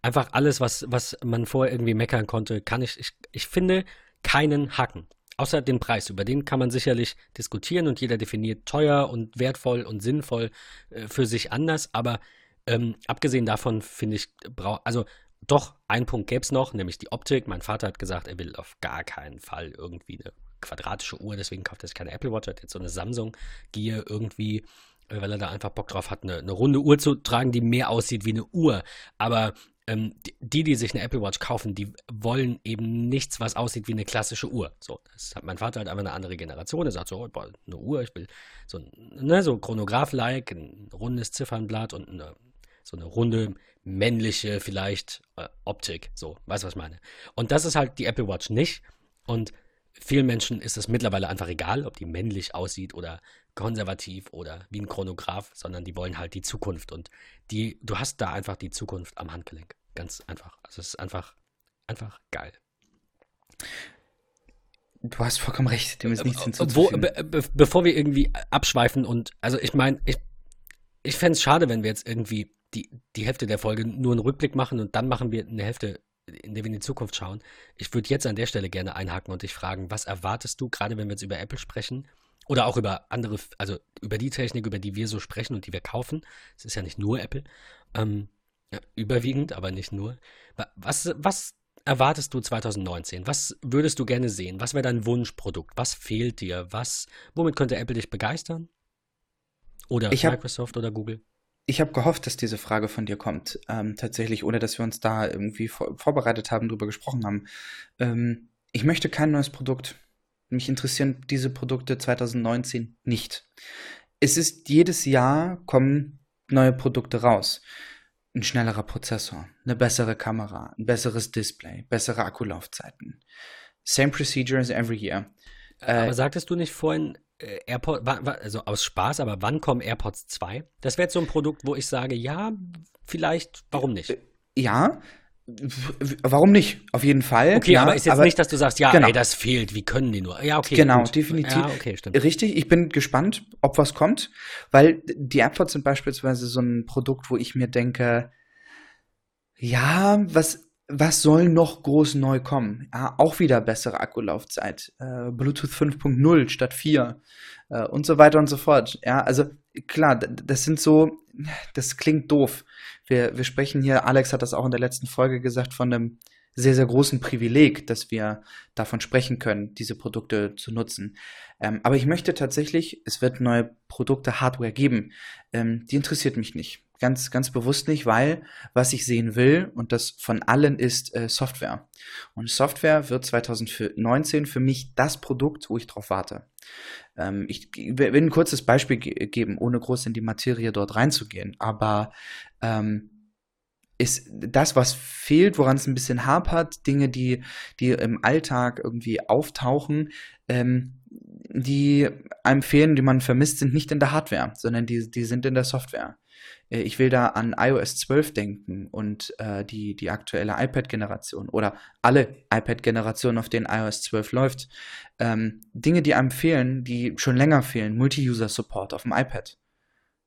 B: einfach alles, was, was man vorher irgendwie meckern konnte, kann ich, ich, ich finde keinen Hacken. Außer den Preis, über den kann man sicherlich diskutieren und jeder definiert teuer und wertvoll und sinnvoll äh, für sich anders. Aber ähm, abgesehen davon finde ich, brauch, also doch, ein Punkt gäbe es noch, nämlich die Optik. Mein Vater hat gesagt, er will auf gar keinen Fall irgendwie eine quadratische Uhr, deswegen kauft er sich keine Apple Watch, hat jetzt so eine Samsung Gear irgendwie, äh, weil er da einfach Bock drauf hat, eine, eine runde Uhr zu tragen, die mehr aussieht wie eine Uhr. Aber ähm, die, die sich eine Apple Watch kaufen, die wollen eben nichts, was aussieht wie eine klassische Uhr. So, das hat mein Vater halt einfach eine andere Generation. Er sagt so, boah, eine Uhr, ich will so, ne, so Chronograph-like, ein rundes Ziffernblatt und eine, so eine runde männliche vielleicht äh, Optik. So, weißt du, was ich meine? Und das ist halt die Apple Watch nicht. Und vielen Menschen ist es mittlerweile einfach egal, ob die männlich aussieht oder konservativ oder wie ein Chronograph, sondern die wollen halt die Zukunft. Und die, du hast da einfach die Zukunft am Handgelenk. Ganz einfach. Also es ist einfach, einfach geil.
A: Du hast vollkommen recht, dem ist nichts äh, hinzuzufügen.
B: Wo, be, bevor wir irgendwie abschweifen und, also ich meine, ich, ich fände es schade, wenn wir jetzt irgendwie die, die Hälfte der Folge nur einen Rückblick machen und dann machen wir eine Hälfte, in der wir in die Zukunft schauen. Ich würde jetzt an der Stelle gerne einhaken und dich fragen, was erwartest du, gerade wenn wir jetzt über Apple sprechen oder auch über andere, also über die Technik, über die wir so sprechen und die wir kaufen. Es ist ja nicht nur Apple, ähm, ja, überwiegend, aber nicht nur. Was, was erwartest du 2019? Was würdest du gerne sehen? Was wäre dein Wunschprodukt? Was fehlt dir? Was, womit könnte Apple dich begeistern? Oder
A: ich
B: Microsoft oder Google?
A: Ich habe gehofft, dass diese Frage von dir kommt, ähm, tatsächlich, ohne dass wir uns da irgendwie vor, vorbereitet haben, drüber gesprochen haben. Ähm, ich möchte kein neues Produkt. Mich interessieren diese Produkte 2019 nicht. Es ist jedes Jahr kommen neue Produkte raus ein schnellerer Prozessor, eine bessere Kamera, ein besseres Display, bessere Akkulaufzeiten. Same procedure as every year.
B: Aber äh, sagtest du nicht vorhin, äh, AirPods, also aus Spaß, aber wann kommen AirPods 2? Das wäre jetzt so ein Produkt, wo ich sage, ja, vielleicht, warum nicht? Äh,
A: ja, Warum nicht? Auf jeden Fall.
B: Okay, ja, aber ist jetzt aber, nicht, dass du sagst, ja, genau. ey, das fehlt, wie können die nur? Ja, okay.
A: Genau, gut. definitiv. Ja, okay, stimmt. Richtig, ich bin gespannt, ob was kommt, weil die AirPods sind beispielsweise so ein Produkt, wo ich mir denke, ja, was, was soll noch groß neu kommen? Ja, auch wieder bessere Akkulaufzeit, äh, Bluetooth 5.0 statt 4 äh, und so weiter und so fort. Ja, also klar, das sind so, das klingt doof. Wir, wir sprechen hier, Alex hat das auch in der letzten Folge gesagt, von einem sehr, sehr großen Privileg, dass wir davon sprechen können, diese Produkte zu nutzen. Ähm, aber ich möchte tatsächlich, es wird neue Produkte, Hardware geben. Ähm, die interessiert mich nicht. Ganz, ganz bewusst nicht, weil was ich sehen will, und das von allen ist äh, Software. Und Software wird 2019 für mich das Produkt, wo ich drauf warte. Ähm, ich will ein kurzes Beispiel ge geben, ohne groß in die Materie dort reinzugehen. Aber ähm, ist das, was fehlt, woran es ein bisschen hapert, Dinge, die, die im Alltag irgendwie auftauchen, ähm, die einem fehlen, die man vermisst, sind nicht in der Hardware, sondern die, die sind in der Software. Äh, ich will da an iOS 12 denken und äh, die, die aktuelle iPad-Generation oder alle iPad-Generationen, auf denen iOS 12 läuft. Ähm, Dinge, die einem fehlen, die schon länger fehlen. Multi-User-Support auf dem iPad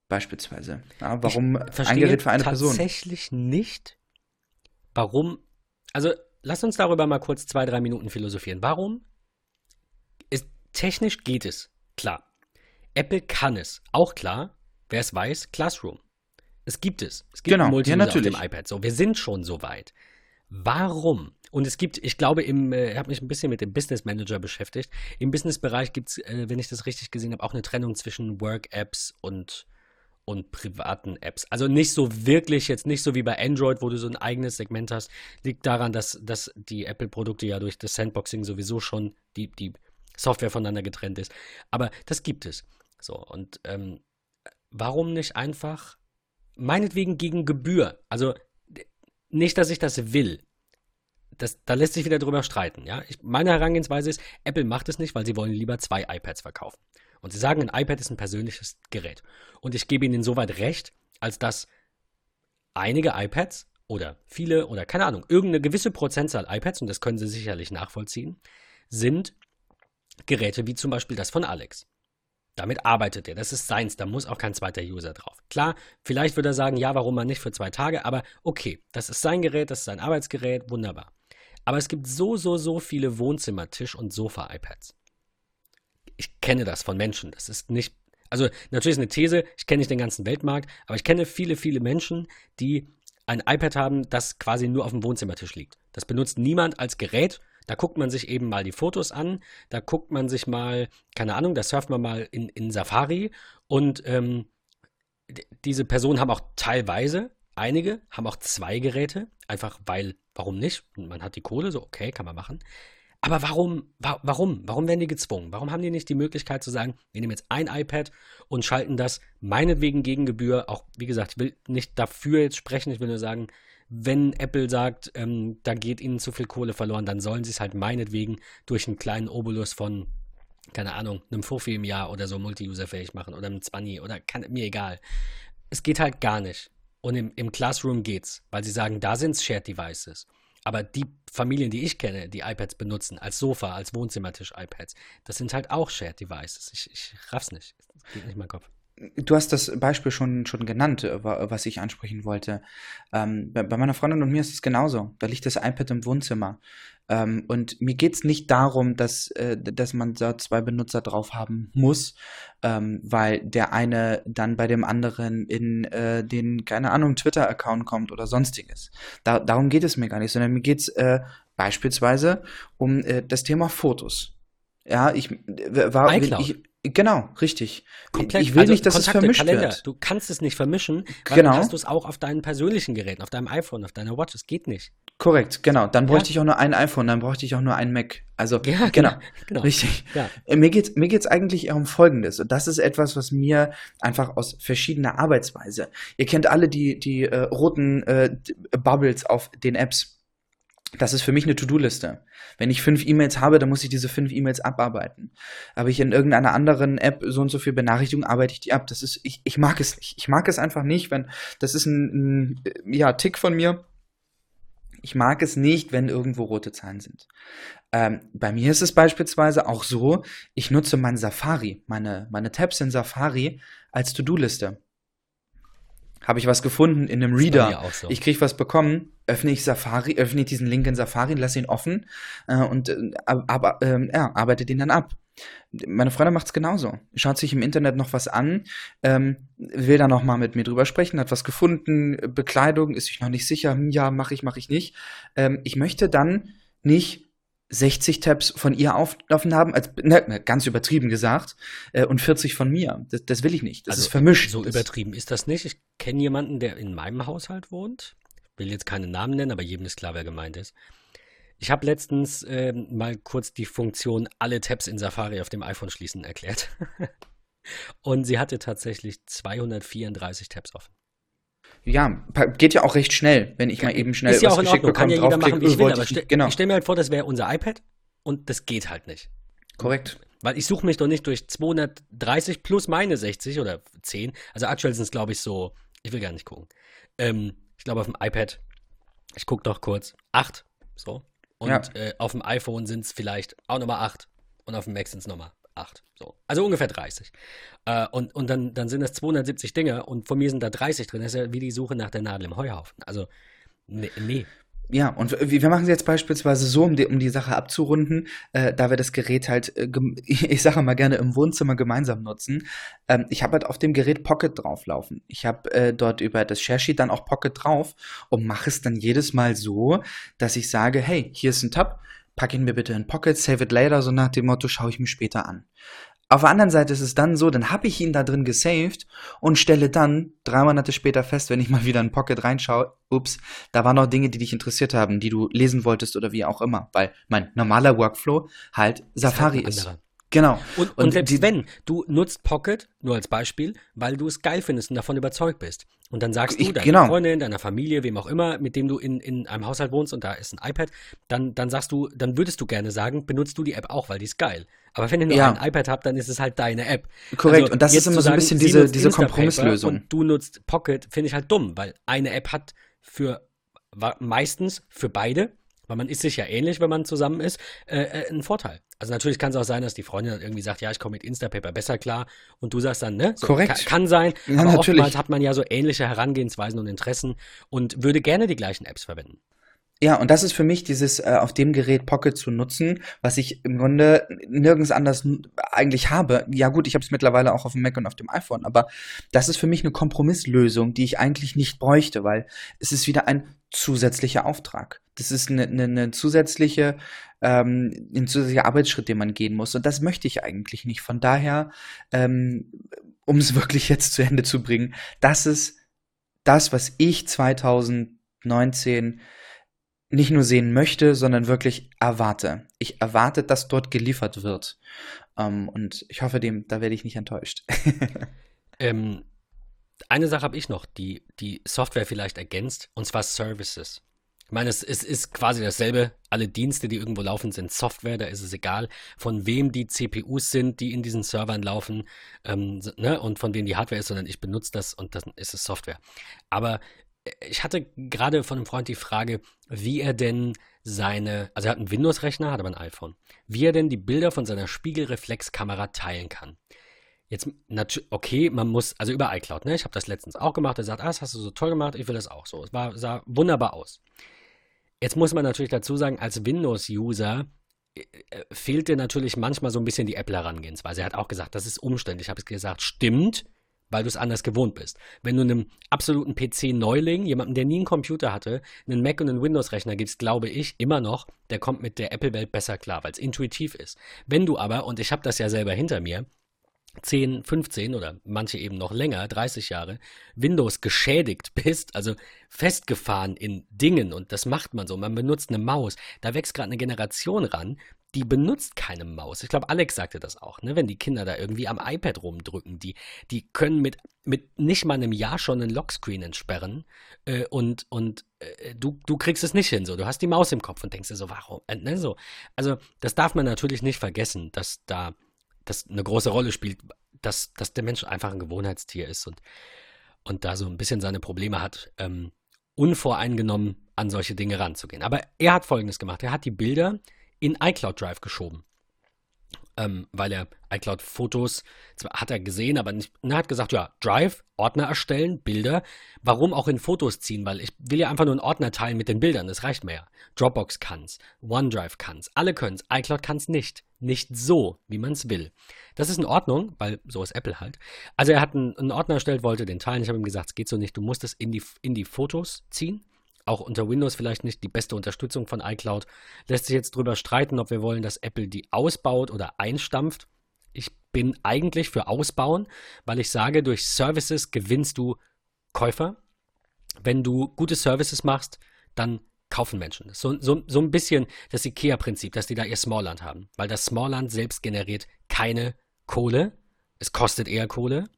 A: beispielsweise. Ja, warum
B: ein Gerät für eine Person? tatsächlich nicht, warum. Also lass uns darüber mal kurz zwei, drei Minuten philosophieren. Warum? Ist, technisch geht es, klar. Apple kann es, auch klar. Wer es weiß, Classroom. Es gibt es. Es gibt
A: genau. Multimedia ja, auf dem
B: iPad. So, wir sind schon so weit. Warum? Und es gibt, ich glaube, im, äh, ich habe mich ein bisschen mit dem Business Manager beschäftigt. Im Business-Bereich gibt es, äh, wenn ich das richtig gesehen habe, auch eine Trennung zwischen Work-Apps und, und privaten Apps. Also nicht so wirklich, jetzt nicht so wie bei Android, wo du so ein eigenes Segment hast. Liegt daran, dass, dass die Apple-Produkte ja durch das Sandboxing sowieso schon die, die Software voneinander getrennt ist. Aber das gibt es. So, und ähm, warum nicht einfach meinetwegen gegen Gebühr. Also nicht, dass ich das will. Das, da lässt sich wieder drüber streiten. Ja? Ich, meine Herangehensweise ist, Apple macht es nicht, weil sie wollen lieber zwei iPads verkaufen. Und sie sagen, ein iPad ist ein persönliches Gerät. Und ich gebe ihnen insoweit recht, als dass einige iPads oder viele oder keine Ahnung, irgendeine gewisse Prozentzahl iPads, und das können sie sicherlich nachvollziehen, sind Geräte wie zum Beispiel das von Alex. Damit arbeitet er. Das ist seins. Da muss auch kein zweiter User drauf. Klar, vielleicht würde er sagen, ja, warum man nicht für zwei Tage, aber okay, das ist sein Gerät, das ist sein Arbeitsgerät, wunderbar. Aber es gibt so, so, so viele Wohnzimmertisch- und Sofa-iPads. Ich kenne das von Menschen. Das ist nicht, also natürlich ist eine These, ich kenne nicht den ganzen Weltmarkt, aber ich kenne viele, viele Menschen, die ein iPad haben, das quasi nur auf dem Wohnzimmertisch liegt. Das benutzt niemand als Gerät, da guckt man sich eben mal die Fotos an, da guckt man sich mal, keine Ahnung, da surft man mal in, in Safari und ähm, diese Personen haben auch teilweise, einige haben auch zwei Geräte, einfach weil, warum nicht? Man hat die Kohle, so okay, kann man machen. Aber warum, wa warum, warum werden die gezwungen? Warum haben die nicht die Möglichkeit zu sagen, wir nehmen jetzt ein iPad und schalten das meinetwegen gegen Gebühr, auch wie gesagt, ich will nicht dafür jetzt sprechen, ich will nur sagen, wenn Apple sagt, ähm, da geht ihnen zu viel Kohle verloren, dann sollen sie es halt meinetwegen durch einen kleinen Obolus von, keine Ahnung, einem Fuffi im Jahr oder so multi-user-fähig machen oder einem 20 oder kann, mir egal. Es geht halt gar nicht. Und im, im Classroom geht's, weil sie sagen, da sind es Shared Devices. Aber die Familien, die ich kenne, die iPads benutzen, als Sofa, als Wohnzimmertisch-iPads, das sind halt auch Shared Devices. Ich, ich raff's nicht. Das geht nicht in meinen Kopf.
A: Du hast das Beispiel schon, schon genannt, äh, was ich ansprechen wollte. Ähm, bei, meiner Freundin und mir ist es genauso. Da liegt das iPad im Wohnzimmer. Ähm, und mir geht es nicht darum, dass, äh, dass man da zwei Benutzer drauf haben muss, ähm, weil der eine dann bei dem anderen in äh, den, keine Ahnung, Twitter-Account kommt oder sonstiges. Da, darum geht es mir gar nicht, sondern mir geht es äh, beispielsweise um äh, das Thema Fotos. Ja, ich war ich, Genau, richtig.
B: Komplett. Ich will also nicht, dass Kontakte, es vermischt Kalender. wird. Du kannst es nicht vermischen, weil genau. dann hast du es auch auf deinen persönlichen Geräten, auf deinem iPhone, auf deiner Watch. Es geht nicht.
A: Korrekt, genau. Dann bräuchte ja. ich auch nur ein iPhone, dann bräuchte ich auch nur ein Mac. Also, ja, genau, genau. genau. Richtig. Ja. Äh, mir geht es mir geht's eigentlich eher um Folgendes. Und das ist etwas, was mir einfach aus verschiedener Arbeitsweise. Ihr kennt alle die, die äh, roten äh, Bubbles auf den Apps das ist für mich eine To-Do-Liste. Wenn ich fünf E-Mails habe, dann muss ich diese fünf E-Mails abarbeiten. Aber ich in irgendeiner anderen App so und so viel Benachrichtigung arbeite ich die ab. Das ist, ich, ich mag es nicht. Ich mag es einfach nicht, wenn, das ist ein, ein ja, Tick von mir. Ich mag es nicht, wenn irgendwo rote Zahlen sind. Ähm, bei mir ist es beispielsweise auch so, ich nutze mein Safari, meine, meine Tabs in Safari als To-Do-Liste habe ich was gefunden in einem Reader. So. Ich kriege was bekommen, öffne ich Safari, öffne ich diesen Link in Safari, lasse ihn offen äh, und äh, aber, äh, ja, arbeite den dann ab. Meine Freundin macht es genauso. Schaut sich im Internet noch was an, ähm, will da noch mal mit mir drüber sprechen, hat was gefunden, Bekleidung, ist sich noch nicht sicher, hm, ja, mache ich, mache ich nicht. Ähm, ich möchte dann nicht 60 Tabs von ihr auflaufen haben, als, ne, ne, ganz übertrieben gesagt, äh, und 40 von mir. Das, das will ich nicht. Das also, ist vermischt.
B: So übertrieben ist das nicht. Ich kenne jemanden, der in meinem Haushalt wohnt. Will jetzt keinen Namen nennen, aber jedem ist klar, wer gemeint ist. Ich habe letztens äh, mal kurz die Funktion alle Tabs in Safari auf dem iPhone schließen erklärt. und sie hatte tatsächlich 234 Tabs offen.
A: Ja, geht ja auch recht schnell, wenn ich mal eben schnell
B: ist ja was geschickt bekomme, kann ja jeder machen, wie ich will, aber ich, genau. ich stelle mir halt vor, das wäre unser iPad und das geht halt nicht.
A: Korrekt.
B: Weil ich suche mich doch nicht durch 230 plus meine 60 oder 10. Also aktuell sind es, glaube ich, so, ich will gar nicht gucken. Ähm, ich glaube auf dem iPad, ich gucke doch kurz, 8. So. Und ja. äh, auf dem iPhone sind es vielleicht auch nochmal 8. Und auf dem Mac sind es nochmal 8. So. Also ungefähr 30. Äh, und und dann, dann sind das 270 Dinge und von mir sind da 30 drin. Das ist ja wie die Suche nach der Nadel im Heuhaufen. Also, nee. nee.
A: Ja, und wir machen es jetzt beispielsweise so, um die, um die Sache abzurunden, äh, da wir das Gerät halt, äh, ich sage mal gerne im Wohnzimmer gemeinsam nutzen. Ähm, ich habe halt auf dem Gerät Pocket drauflaufen. Ich habe äh, dort über das Sharesheet dann auch Pocket drauf und mache es dann jedes Mal so, dass ich sage, hey, hier ist ein Tab, pack ihn mir bitte in Pocket, save it later, so nach dem Motto, schaue ich mir später an. Auf der anderen Seite ist es dann so, dann habe ich ihn da drin gesaved und stelle dann drei Monate später fest, wenn ich mal wieder in Pocket reinschaue, ups, da waren noch Dinge, die dich interessiert haben, die du lesen wolltest oder wie auch immer, weil mein normaler Workflow halt Safari ist. Halt Genau.
B: Und, und, und selbst die, wenn, du nutzt Pocket, nur als Beispiel, weil du es geil findest und davon überzeugt bist. Und dann sagst ich, du deiner genau. Freundin, deiner Familie, wem auch immer, mit dem du in, in einem Haushalt wohnst und da ist ein iPad, dann, dann sagst du, dann würdest du gerne sagen, benutzt du die App auch, weil die ist geil. Aber wenn ihr nur ja. ein iPad habt, dann ist es halt deine App.
A: Korrekt, also und das ist immer so ein bisschen diese, diese Kompromisslösung.
B: Und du nutzt Pocket, finde ich halt dumm, weil eine App hat für meistens für beide weil man ist sich ja ähnlich, wenn man zusammen ist, äh, äh, ein Vorteil. Also natürlich kann es auch sein, dass die Freundin dann irgendwie sagt, ja, ich komme mit Instapaper besser klar und du sagst dann, ne?
A: So, Korrekt.
B: Kann, kann sein, ja, aber natürlich. oftmals hat man ja so ähnliche Herangehensweisen und Interessen und würde gerne die gleichen Apps verwenden.
A: Ja, und das ist für mich dieses äh, auf dem Gerät Pocket zu nutzen, was ich im Grunde nirgends anders eigentlich habe. Ja gut, ich habe es mittlerweile auch auf dem Mac und auf dem iPhone, aber das ist für mich eine Kompromisslösung, die ich eigentlich nicht bräuchte, weil es ist wieder ein zusätzlicher Auftrag. Das ist eine, eine, eine zusätzliche, ähm, ein zusätzlicher Arbeitsschritt, den man gehen muss. Und das möchte ich eigentlich nicht. Von daher, ähm, um es wirklich jetzt zu Ende zu bringen, das ist das, was ich 2019 nicht nur sehen möchte, sondern wirklich erwarte. Ich erwarte, dass dort geliefert wird. Ähm, und ich hoffe, dem, da werde ich nicht enttäuscht.
B: ähm, eine Sache habe ich noch, die die Software vielleicht ergänzt, und zwar Services. Ich meine, es, es, ist quasi dasselbe. Alle Dienste, die irgendwo laufen, sind Software. Da ist es egal, von wem die CPUs sind, die in diesen Servern laufen ähm, ne, und von wem die Hardware ist, sondern ich benutze das und dann ist es Software. Aber äh, ich hatte gerade von einem Freund die Frage, wie er denn seine, also er hat einen Windows-Rechner, hat aber ein iPhone, wie er denn die Bilder von seiner Spiegelreflexkamera teilen kann. Jetzt, okay, man muss, also über iCloud, ne? Ich habe das letztens auch gemacht. Er sagt, ah, das hast du so toll gemacht, ich will das auch so. Es war, sah wunderbar aus. Jetzt muss man natürlich dazu sagen, als Windows-User äh, äh, fehlt dir natürlich manchmal so ein bisschen die Apple-Herangehensweise. Er hat auch gesagt, das ist umständlich. Ich habe es gesagt, stimmt, weil du es anders gewohnt bist. Wenn du einem absoluten PC-Neuling, jemanden, der nie einen Computer hatte, einen Mac und einen Windows-Rechner gibst, glaube ich immer noch, der kommt mit der Apple-Welt besser klar, weil es intuitiv ist. Wenn du aber, und ich habe das ja selber hinter mir, 10, 15 oder manche eben noch länger, 30 Jahre, Windows geschädigt bist, also festgefahren in Dingen und das macht man so. Man benutzt eine Maus. Da wächst gerade eine Generation ran, die benutzt keine Maus. Ich glaube, Alex sagte das auch, ne? wenn die Kinder da irgendwie am iPad rumdrücken. Die, die können mit, mit nicht mal einem Jahr schon einen Lockscreen entsperren äh, und, und äh, du, du kriegst es nicht hin. So. Du hast die Maus im Kopf und denkst dir so, warum? Äh, ne? so. Also, das darf man natürlich nicht vergessen, dass da das eine große Rolle spielt, dass, dass der Mensch einfach ein Gewohnheitstier ist und, und da so ein bisschen seine Probleme hat, ähm, unvoreingenommen an solche Dinge ranzugehen. Aber er hat Folgendes gemacht. Er hat die Bilder in iCloud Drive geschoben ähm, weil er iCloud-Fotos hat er gesehen, aber nicht, er hat gesagt, ja, Drive, Ordner erstellen, Bilder, warum auch in Fotos ziehen, weil ich will ja einfach nur einen Ordner teilen mit den Bildern, das reicht mir ja. Dropbox kann's, OneDrive kann's, alle können's, iCloud kann's nicht. Nicht so, wie man es will. Das ist in Ordnung, weil so ist Apple halt. Also er hat einen, einen Ordner erstellt, wollte den teilen. Ich habe ihm gesagt, es geht so nicht. Du musst es in die, in die Fotos ziehen auch unter Windows vielleicht nicht die beste Unterstützung von iCloud. Lässt sich jetzt drüber streiten, ob wir wollen, dass Apple die ausbaut oder einstampft. Ich bin eigentlich für Ausbauen, weil ich sage, durch Services gewinnst du Käufer. Wenn du gute Services machst, dann kaufen Menschen. So, so, so ein bisschen das IKEA-Prinzip, dass die da ihr Smallland haben. Weil das Smallland selbst generiert keine Kohle. Es kostet eher Kohle.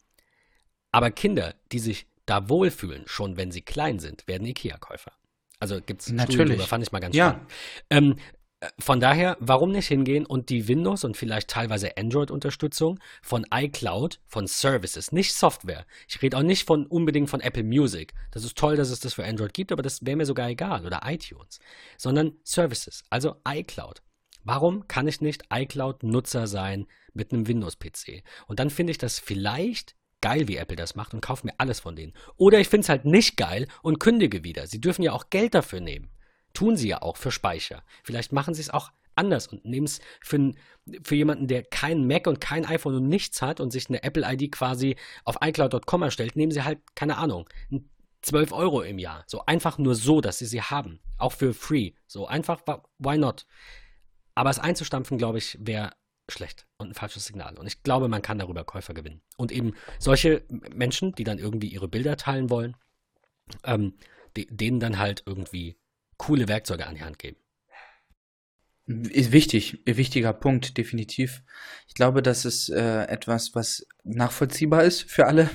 B: Aber Kinder, die sich da wohlfühlen, schon wenn sie klein sind, werden IKEA-Käufer. Also gibt es
A: Natürlich.
B: fand ich mal ganz ja. spannend. Ähm, äh, von daher, warum nicht hingehen und die Windows und vielleicht teilweise Android-Unterstützung von iCloud, von Services, nicht Software. Ich rede auch nicht von unbedingt von Apple Music. Das ist toll, dass es das für Android gibt, aber das wäre mir sogar egal. Oder iTunes. Sondern Services, also iCloud. Warum kann ich nicht iCloud-Nutzer sein mit einem Windows-PC? Und dann finde ich das vielleicht geil, wie Apple das macht und kaufe mir alles von denen. Oder ich finde es halt nicht geil und kündige wieder. Sie dürfen ja auch Geld dafür nehmen. Tun sie ja auch für Speicher. Vielleicht machen sie es auch anders und nehmen es für, für jemanden, der kein Mac und kein iPhone und nichts hat und sich eine Apple-ID quasi auf iCloud.com erstellt, nehmen sie halt, keine Ahnung, 12 Euro im Jahr. So einfach nur so, dass sie sie haben. Auch für free. So einfach, why not? Aber es einzustampfen, glaube ich, wäre schlecht und ein falsches Signal. Und ich glaube, man kann darüber Käufer gewinnen. Und eben solche Menschen, die dann irgendwie ihre Bilder teilen wollen, ähm, die, denen dann halt irgendwie coole Werkzeuge an die Hand geben.
A: Ist wichtig, wichtiger Punkt, definitiv. Ich glaube, das ist äh, etwas, was nachvollziehbar ist für alle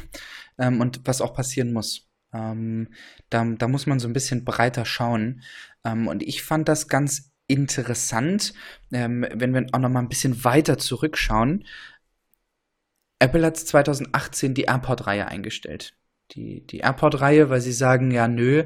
A: ähm, und was auch passieren muss. Ähm, da, da muss man so ein bisschen breiter schauen. Ähm, und ich fand das ganz interessant, ähm, wenn wir auch noch mal ein bisschen weiter zurückschauen. Apple hat 2018 die AirPod-Reihe eingestellt die, die Airport-Reihe, weil sie sagen, ja, nö,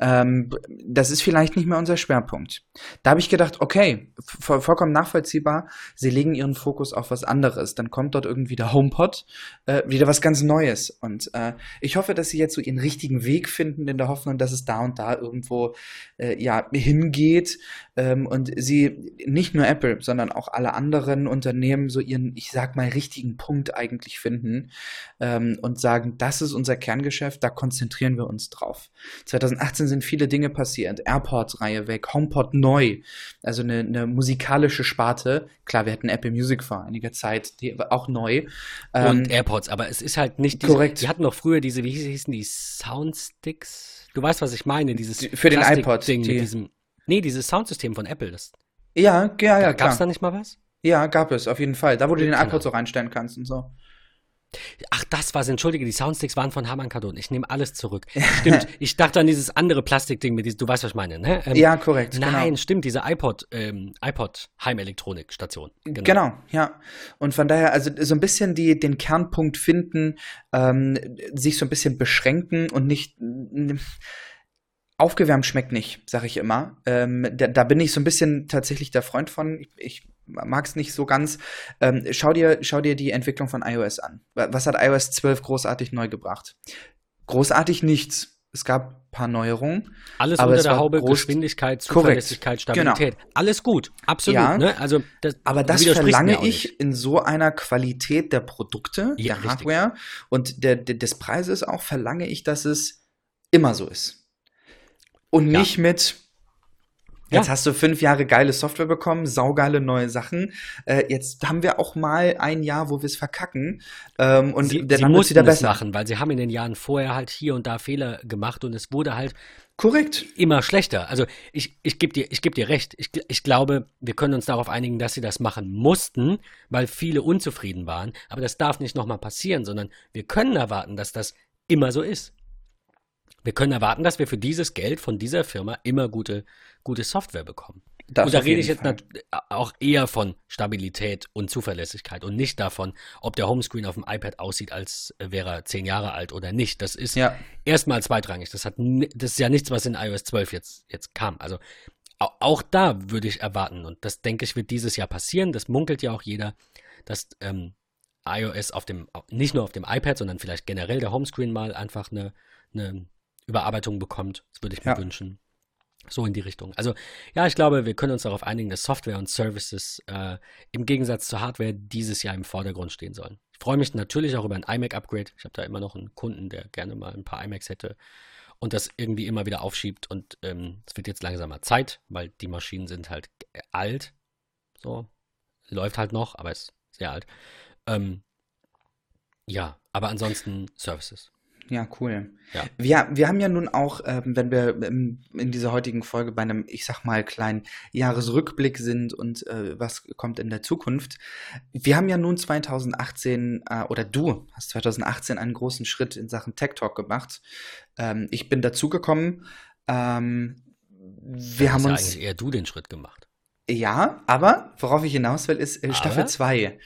A: ähm, das ist vielleicht nicht mehr unser Schwerpunkt. Da habe ich gedacht, okay, voll, vollkommen nachvollziehbar, sie legen ihren Fokus auf was anderes. Dann kommt dort irgendwie der HomePod, äh, wieder was ganz Neues. Und äh, ich hoffe, dass sie jetzt so ihren richtigen Weg finden, in der Hoffnung, dass es da und da irgendwo äh, ja, hingeht ähm, und sie nicht nur Apple, sondern auch alle anderen Unternehmen so ihren, ich sag mal, richtigen Punkt eigentlich finden ähm, und sagen, das ist unser Kerngeschäft, da konzentrieren wir uns drauf. 2018 sind viele Dinge passiert. AirPods-Reihe weg, HomePod neu, also eine, eine musikalische Sparte. Klar, wir hatten Apple Music vor einiger Zeit, die war auch neu.
B: Und ähm, AirPods, aber es ist halt nicht
A: diese, korrekt.
B: Die hatten noch früher diese, wie hießen die, Soundsticks? Du weißt, was ich meine, dieses
A: für den iPod,
B: Ding die, mit diesem Nee, dieses Soundsystem von Apple, das
A: Ja, ja, ja,
B: gab es da nicht mal was?
A: Ja, gab es, auf jeden Fall. Da, wo du den iPod so reinstellen kannst und so.
B: Ach, das war's. Entschuldige, die Soundsticks waren von Harman Kardon. Ich nehme alles zurück. Stimmt. Ich dachte an dieses andere Plastikding mit diesem, du weißt, was ich meine, ne? Ähm,
A: Ja, korrekt,
B: Nein,
A: genau.
B: stimmt, diese iPod, ähm, iPod Heimelektronikstation. Genau.
A: Genau, ja. Und von daher, also so ein bisschen die, den Kernpunkt finden, ähm, sich so ein bisschen beschränken und nicht. Aufgewärmt schmeckt nicht, sag ich immer. Ähm, da, da bin ich so ein bisschen tatsächlich der Freund von. Ich, ich mag es nicht so ganz. Ähm, schau, dir, schau dir die Entwicklung von iOS an. Wa- Was hat iOS 12 großartig neu gebracht? Großartig nichts. Es gab ein paar Neuerungen.
B: Alles unter der Haube, Geschwindigkeit,
A: Korrekt.
B: Zuverlässigkeit, Stabilität. Alles gut, absolut.
A: Ja.
B: Ne? Also, das,
A: Aber das verlange ich in so einer Qualität der Produkte,
B: Ja,
A: der
B: richtig.
A: Hardware und der, der, des Preises auch, verlange ich, dass es immer so ist. Und
B: Ja.
A: nicht mit, jetzt
B: Ja.
A: hast du fünf Jahre geile Software bekommen, saugeile neue Sachen. Äh, jetzt haben wir auch mal ein Jahr, wo wir es verkacken. Ähm, und
B: sie, sie
A: dann wird's
B: mussten
A: wieder
B: es
A: besser.
B: machen, weil sie haben in den Jahren vorher halt hier und da Fehler gemacht und es wurde halt
A: Korrekt.
B: immer schlechter. Also ich, ich gebe dir, ich geb dir recht. Ich, ich glaube, wir können uns darauf einigen, dass sie das machen mussten, weil viele unzufrieden waren. Aber das darf nicht nochmal passieren, sondern wir können erwarten, dass das immer so ist. Wir können erwarten, dass wir für dieses Geld von dieser Firma immer gute, gute Software bekommen.
A: Das
B: und da rede ich jetzt nat- auch eher von Stabilität und Zuverlässigkeit und nicht davon, ob der Homescreen auf dem iPad aussieht, als wäre er zehn Jahre alt oder nicht. Das ist
A: Ja.
B: erstmal zweitrangig. Das, hat, das ist ja nichts, was in iOS 12 jetzt, jetzt kam. Also au- auch da würde ich erwarten, und das denke ich, wird dieses Jahr passieren. Das munkelt ja auch jeder, dass ähm, iOS auf dem, nicht nur auf dem iPad, sondern vielleicht generell der Homescreen mal einfach eine, eine Überarbeitung bekommt. Das würde ich mir
A: Ja.
B: wünschen. So in die Richtung. Also ja, ich glaube, wir können uns darauf einigen, dass Software und Services äh, im Gegensatz zur Hardware dieses Jahr im Vordergrund stehen sollen. Ich freue mich natürlich auch über ein iMac-Upgrade. Ich habe da immer noch einen Kunden, der gerne mal ein paar iMacs hätte und das irgendwie immer wieder aufschiebt. Und ähm, es wird jetzt langsamer Zeit, weil die Maschinen sind halt alt. So, läuft halt noch, aber ist sehr alt. Ähm, ja, aber ansonsten Services.
A: Ja, cool.
B: Ja.
A: Wir, wir haben ja nun auch, ähm, wenn wir ähm, in dieser heutigen Folge bei einem, ich sag mal, kleinen Jahresrückblick sind und äh, was kommt in der Zukunft, wir haben ja nun 2018, äh, oder du hast 2018 einen großen Schritt in Sachen Tech Talk gemacht. Ähm, ich bin dazugekommen. Ähm, wir haben
B: ja
A: uns.
B: eigentlich eher du den Schritt gemacht.
A: Ja, aber worauf ich hinaus will, ist äh, Staffel
B: Aber?
A: 2. Äh,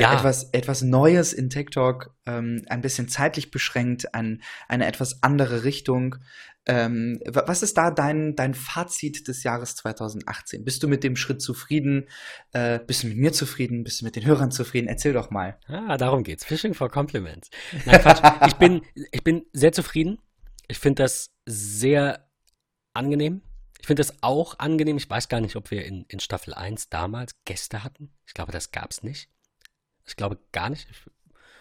B: Ja.
A: etwas, etwas Neues in Tech Talk, ähm, ein bisschen zeitlich beschränkt, ein, eine etwas andere Richtung. Ähm, wa- was ist da dein, dein Fazit des Jahres 2018? Bist du mit dem Schritt zufrieden? Äh, bist du mit mir zufrieden? Bist du mit den Hörern zufrieden? Erzähl doch mal.
B: Ah, darum geht's. Fishing for Compliments. Nein, Quatsch. ich, bin, ich bin sehr zufrieden. Ich finde das sehr angenehm. Ich finde das auch angenehm. Ich weiß gar nicht, ob wir in, in Staffel 1 damals Gäste hatten. Ich glaube, das gab's nicht. Ich glaube gar nicht. Ich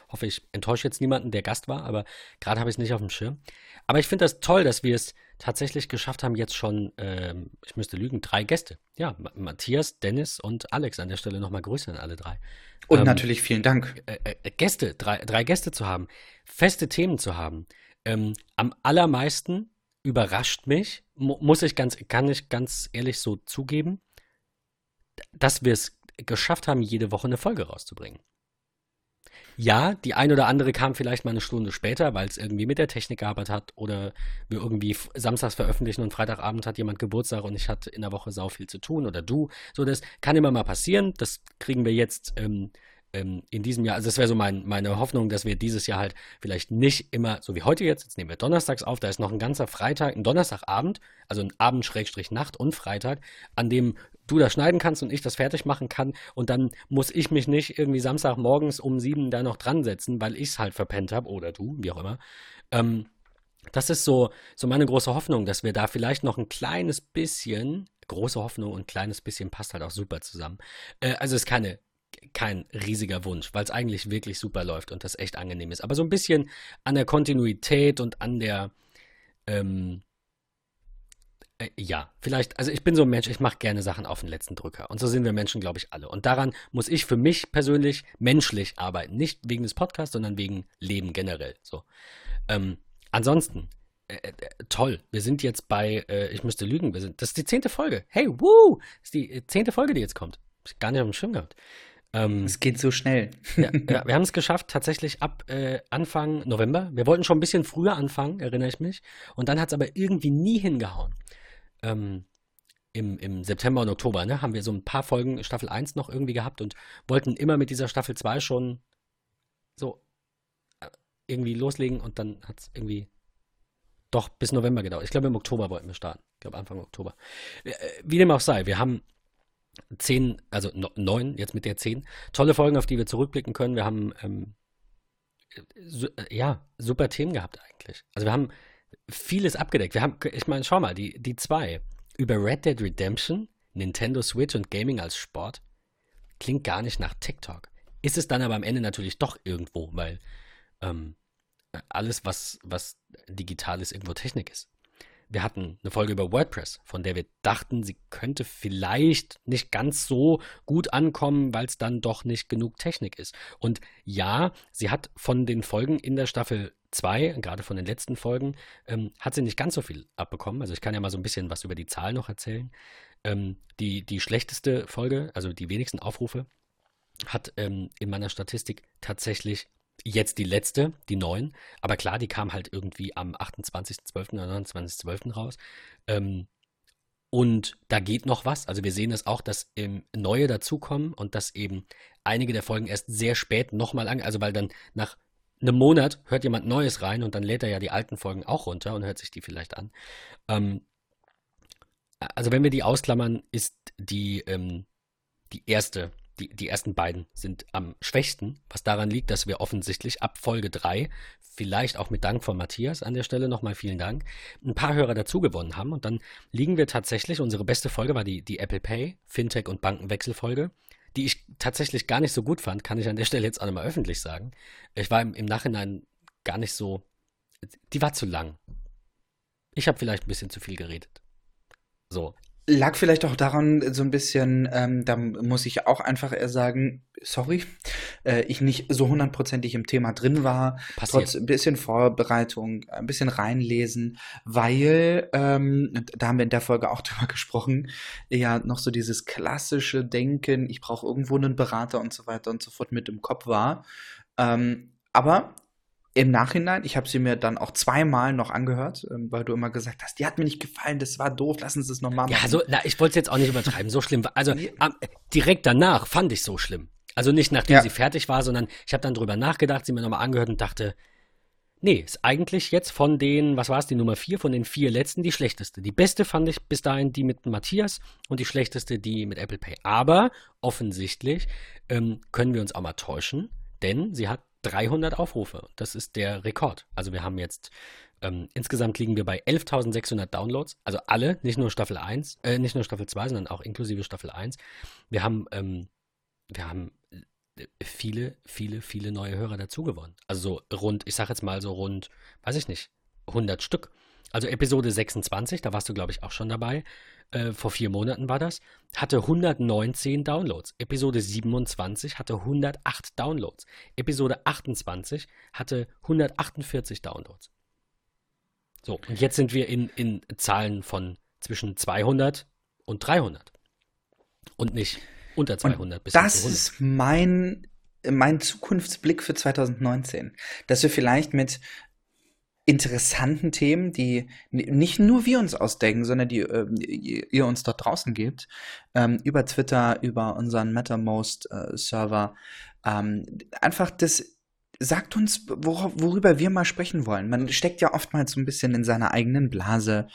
B: hoffe, ich enttäusche jetzt niemanden, der Gast war, aber gerade habe ich es nicht auf dem Schirm. Aber ich finde das toll, dass wir es tatsächlich geschafft haben, jetzt schon, ähm, ich müsste lügen, drei Gäste. Ja, Ma- Matthias, Dennis und Alex an der Stelle nochmal Grüße an alle drei.
A: Und
B: Ähm,
A: natürlich vielen Dank.
B: äh, äh, Gäste, drei, drei Gäste zu haben, feste Themen zu haben. Ähm, am allermeisten überrascht mich, mu muss ich ganz, kann ich ganz ehrlich so zugeben, dass wir es geschafft haben, jede Woche eine Folge rauszubringen. Ja, die ein oder andere kam vielleicht mal eine Stunde später, weil es irgendwie mit der Technik gearbeitet hat oder wir irgendwie samstags veröffentlichen und Freitagabend hat jemand Geburtstag und ich hatte in der Woche sau viel zu tun oder du. So, das kann immer mal passieren. Das kriegen wir jetzt ähm, ähm, in diesem Jahr. Also das wäre so mein, meine Hoffnung, dass wir dieses Jahr halt vielleicht nicht immer, so wie heute jetzt, jetzt nehmen wir donnerstags auf, da ist noch ein ganzer Freitag, ein Donnerstagabend, also ein Abend Schrägstrich Nacht und Freitag, an dem du das schneiden kannst und ich das fertig machen kann und dann muss ich mich nicht irgendwie Samstagmorgens um sieben da noch dran setzen, weil ich es halt verpennt habe oder du, wie auch immer. Ähm, das ist so, so meine große Hoffnung, dass wir da vielleicht noch ein kleines bisschen, große Hoffnung und kleines bisschen passt halt auch super zusammen. Äh, also ist keine, kein riesiger Wunsch, weil es eigentlich wirklich super läuft und das echt angenehm ist. Aber so ein bisschen an der Kontinuität und an der, ähm, äh, ja, vielleicht, also ich bin so ein Mensch, ich mache gerne Sachen auf den letzten Drücker. Und so sind wir Menschen, glaube ich, alle. Und daran muss ich für mich persönlich menschlich arbeiten. Nicht wegen des Podcasts, sondern wegen Leben generell. So. Ähm, ansonsten, äh, äh, toll. Wir sind jetzt bei, äh, ich müsste lügen, wir sind, das ist die zehnte Folge. Hey, woo! Das ist die äh, zehnte Folge, die jetzt kommt. Hab ich gar nicht auf dem Schirm gehabt.
A: Ähm, es geht so schnell.
B: ja, ja, wir haben es geschafft, tatsächlich ab äh, Anfang November. Wir wollten schon ein bisschen früher anfangen, erinnere ich mich. Und dann hat es aber irgendwie nie hingehauen. Ähm, im, im September und Oktober, ne, haben wir so ein paar Folgen Staffel 1 noch irgendwie gehabt und wollten immer mit dieser Staffel 2 schon so äh, irgendwie loslegen und dann hat es irgendwie doch bis November gedauert. Ich glaube, im Oktober wollten wir starten. Ich glaube, Anfang Oktober. Äh, wie dem auch sei, wir haben zehn, also neun, jetzt mit der zehn, tolle Folgen, auf die wir zurückblicken können. Wir haben, ähm, so, äh, ja, super Themen gehabt eigentlich. Also wir haben vieles abgedeckt. Wir haben, ich meine, schau mal, die, die zwei über Red Dead Redemption, Nintendo Switch und Gaming als Sport klingt gar nicht nach TikTok. Ist es dann aber am Ende natürlich doch irgendwo, weil ähm, alles, was, was digital ist, irgendwo Technik ist wir hatten eine Folge über WordPress, von der wir dachten, sie könnte vielleicht nicht ganz so gut ankommen, weil es dann doch nicht genug Technik ist. Und ja, sie hat von den Folgen in der Staffel 2, gerade von den letzten Folgen, ähm, hat sie nicht ganz so viel abbekommen. Also ich kann ja mal so ein bisschen was über die Zahl noch erzählen. Ähm, die, die schlechteste Folge, also die wenigsten Aufrufe, hat ähm, in meiner Statistik tatsächlich jetzt die letzte, die neun. Aber klar, die kam halt irgendwie am 28.12. oder 29.12. raus. Ähm, und da geht noch was. Also wir sehen es auch, dass ähm, neue dazukommen und dass eben einige der Folgen erst sehr spät nochmal an, also weil dann nach einem Monat hört jemand Neues rein und dann lädt er ja die alten Folgen auch runter und hört sich die vielleicht an. Ähm, also wenn wir die ausklammern, ist die, ähm, die erste die, die ersten beiden sind am schwächsten, was daran liegt, dass wir offensichtlich ab Folge 3, vielleicht auch mit Dank von Matthias an der Stelle nochmal vielen Dank, ein paar Hörer dazu gewonnen haben. Und dann liegen wir tatsächlich, unsere beste Folge war die, die Apple Pay, Fintech und Bankenwechselfolge, die ich tatsächlich gar nicht so gut fand, kann ich an der Stelle jetzt auch nochmal öffentlich sagen. Ich war im, im Nachhinein gar nicht so, die war zu lang. Ich habe vielleicht ein bisschen zu viel geredet. So,
A: Lag vielleicht auch daran, so ein bisschen, ähm, da muss ich auch einfach eher sagen, sorry, äh, ich nicht so hundertprozentig im Thema drin war. Passiert. Trotz ein bisschen Vorbereitung, ein bisschen reinlesen, weil, ähm, da haben wir in der Folge auch drüber gesprochen, ja noch so dieses klassische Denken, ich brauche irgendwo einen Berater und so weiter und so fort mit im Kopf war. Ähm, aber im Nachhinein, ich habe sie mir dann auch zweimal noch angehört, ähm, weil du immer gesagt hast, die hat mir nicht gefallen, das war doof, lass uns das nochmal
B: machen. Ja, so, na, ich wollte es jetzt auch nicht übertreiben, so schlimm. Also am, direkt danach fand ich so schlimm. Also nicht nachdem ja. sie fertig war, sondern ich habe dann drüber nachgedacht, sie mir nochmal angehört und dachte, nee, ist eigentlich jetzt von den, was war es, die Nummer vier, von den vier letzten die schlechteste. Die beste fand ich bis dahin die mit Matthias und die schlechteste die mit Apple Pay. Aber offensichtlich ähm, können wir uns auch mal täuschen, denn sie hat 300 Aufrufe. Das ist der Rekord. Also wir haben jetzt, ähm, insgesamt liegen wir bei 11.600 Downloads. Also alle, nicht nur Staffel 1, äh, nicht nur Staffel 2, sondern auch inklusive Staffel 1. Wir haben, ähm, wir haben äh, viele, viele, viele neue Hörer dazugewonnen. Also so rund, ich sag jetzt mal so rund, weiß ich nicht, 100 Stück. Also Episode 26, da warst du, glaube ich, auch schon dabei. Äh, vor vier Monaten war das. Hatte 119 Downloads. Episode 27 hatte 108 Downloads. Episode 28 hatte 148 Downloads. So, und jetzt sind wir in, in Zahlen von zwischen 200 und 300. Und nicht unter 200
A: und bis Das ist mein mein Zukunftsblick für 2019, dass wir vielleicht mit interessanten Themen, die nicht nur wir uns ausdenken, sondern die äh, ihr uns dort draußen gebt, ähm, über Twitter, über unseren MetaMost-Server. Äh, ähm, einfach das sagt uns, wor worüber wir mal sprechen wollen. Man steckt ja oftmals so ein bisschen in seiner eigenen Blase.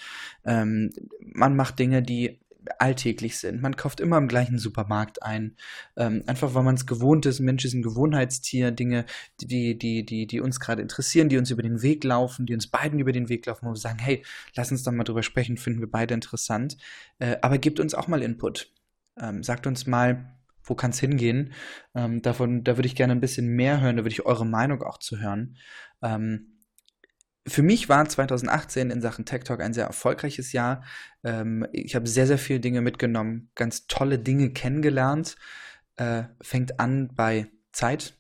A: Ähm, man macht Dinge, die alltäglich sind. Man kauft immer im gleichen Supermarkt ein. Ähm, einfach weil man es gewohnt ist. Mensch ist ein Gewohnheitstier. Dinge, die, die, die, die uns gerade interessieren, die uns über den Weg laufen, die uns beiden über den Weg laufen, wo wir sagen, hey, lass uns doch mal drüber sprechen, finden wir beide interessant. Äh, aber gebt uns auch mal Input. Ähm, sagt uns mal, wo kann es hingehen? Ähm, davon, da würde ich gerne ein bisschen mehr hören, da würde ich eure Meinung auch zu hören. Ähm, für mich war 2018 in Sachen Tech Talk ein sehr erfolgreiches Jahr. Ähm, ich habe sehr, sehr viele Dinge mitgenommen, ganz tolle Dinge kennengelernt. Äh, fängt an bei Zeit.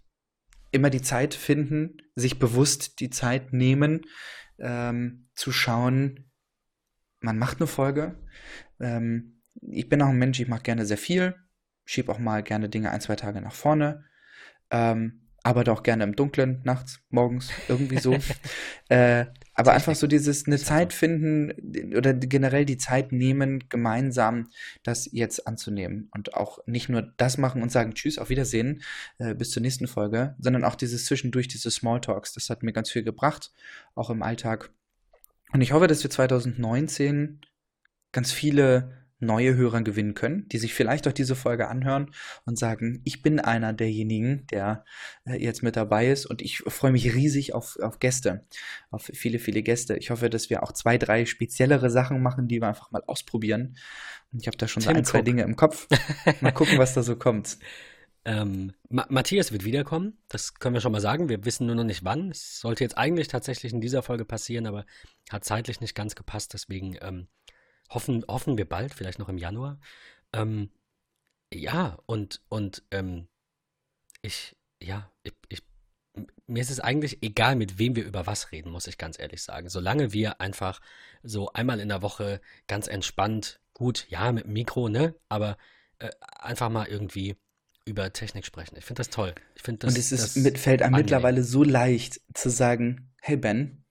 A: Immer die Zeit finden, sich bewusst die Zeit nehmen, ähm, zu schauen, man macht eine Folge. Ähm, ich bin auch ein Mensch, ich mache gerne sehr viel, schiebe auch mal gerne Dinge ein, zwei Tage nach vorne. Ähm, arbeite auch gerne im Dunkeln, nachts, morgens, irgendwie so. äh, aber einfach so dieses, eine Zeit finden oder generell die Zeit nehmen, gemeinsam das jetzt anzunehmen. Und auch nicht nur das machen und sagen Tschüss, auf Wiedersehen, äh, bis zur nächsten Folge, sondern auch dieses zwischendurch, diese Smalltalks. Das hat mir ganz viel gebracht, auch im Alltag. Und ich hoffe, dass wir 2019 ganz viele neue Hörer gewinnen können, die sich vielleicht auch diese Folge anhören und sagen, ich bin einer derjenigen, der äh, jetzt mit dabei ist und ich freue mich riesig auf, auf Gäste, auf viele, viele Gäste. Ich hoffe, dass wir auch zwei, drei speziellere Sachen machen, die wir einfach mal ausprobieren. Und ich habe da schon so ein, zwei Dinge im Kopf. Mal gucken, was da so kommt.
B: Ähm, Ma Matthias wird wiederkommen, das können wir schon mal sagen. Wir wissen nur noch nicht wann. Es sollte jetzt eigentlich tatsächlich in dieser Folge passieren, aber hat zeitlich nicht ganz gepasst. Deswegen ähm, Hoffen, hoffen wir bald, vielleicht noch im Januar. Ähm, ja, und, und ähm, ich, ja, ich, ich, mir ist es eigentlich egal, mit wem wir über was reden, muss ich ganz ehrlich sagen. Solange wir einfach so einmal in der Woche ganz entspannt, gut, ja, mit dem Mikro, ne, aber äh, einfach mal irgendwie über Technik sprechen. Ich finde das toll. Ich finde das.
A: Und es ist, mit, fällt einem mittlerweile so leicht zu sagen, hey Ben,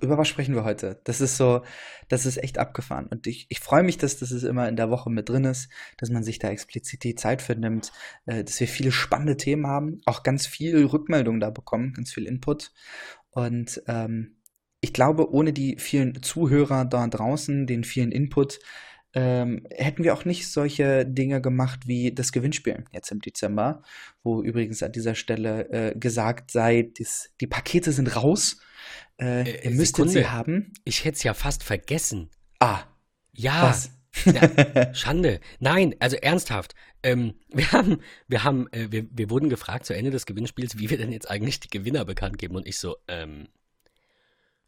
A: über was sprechen wir heute? Das ist so, das ist echt abgefahren. Und ich, ich freue mich, dass das immer in der Woche mit drin ist, dass man sich da explizit die Zeit für nimmt, äh, dass wir viele spannende Themen haben, auch ganz viel Rückmeldung da bekommen, ganz viel Input. Und ähm, ich glaube, ohne die vielen Zuhörer da draußen, den vielen Input, ähm, hätten wir auch nicht solche Dinge gemacht wie das Gewinnspiel jetzt im Dezember, wo übrigens an dieser Stelle äh, gesagt sei, dies, die Pakete sind raus. Äh, äh, ihr müsstet sie haben.
B: Ich hätte es ja fast vergessen.
A: Ah.
B: Ja. Was? Ja, Schande. Nein, also ernsthaft. Ähm, wir haben, wir haben, äh, wir, wir wurden gefragt zu Ende des Gewinnspiels, wie wir denn jetzt eigentlich die Gewinner bekannt geben. Und ich so, ähm,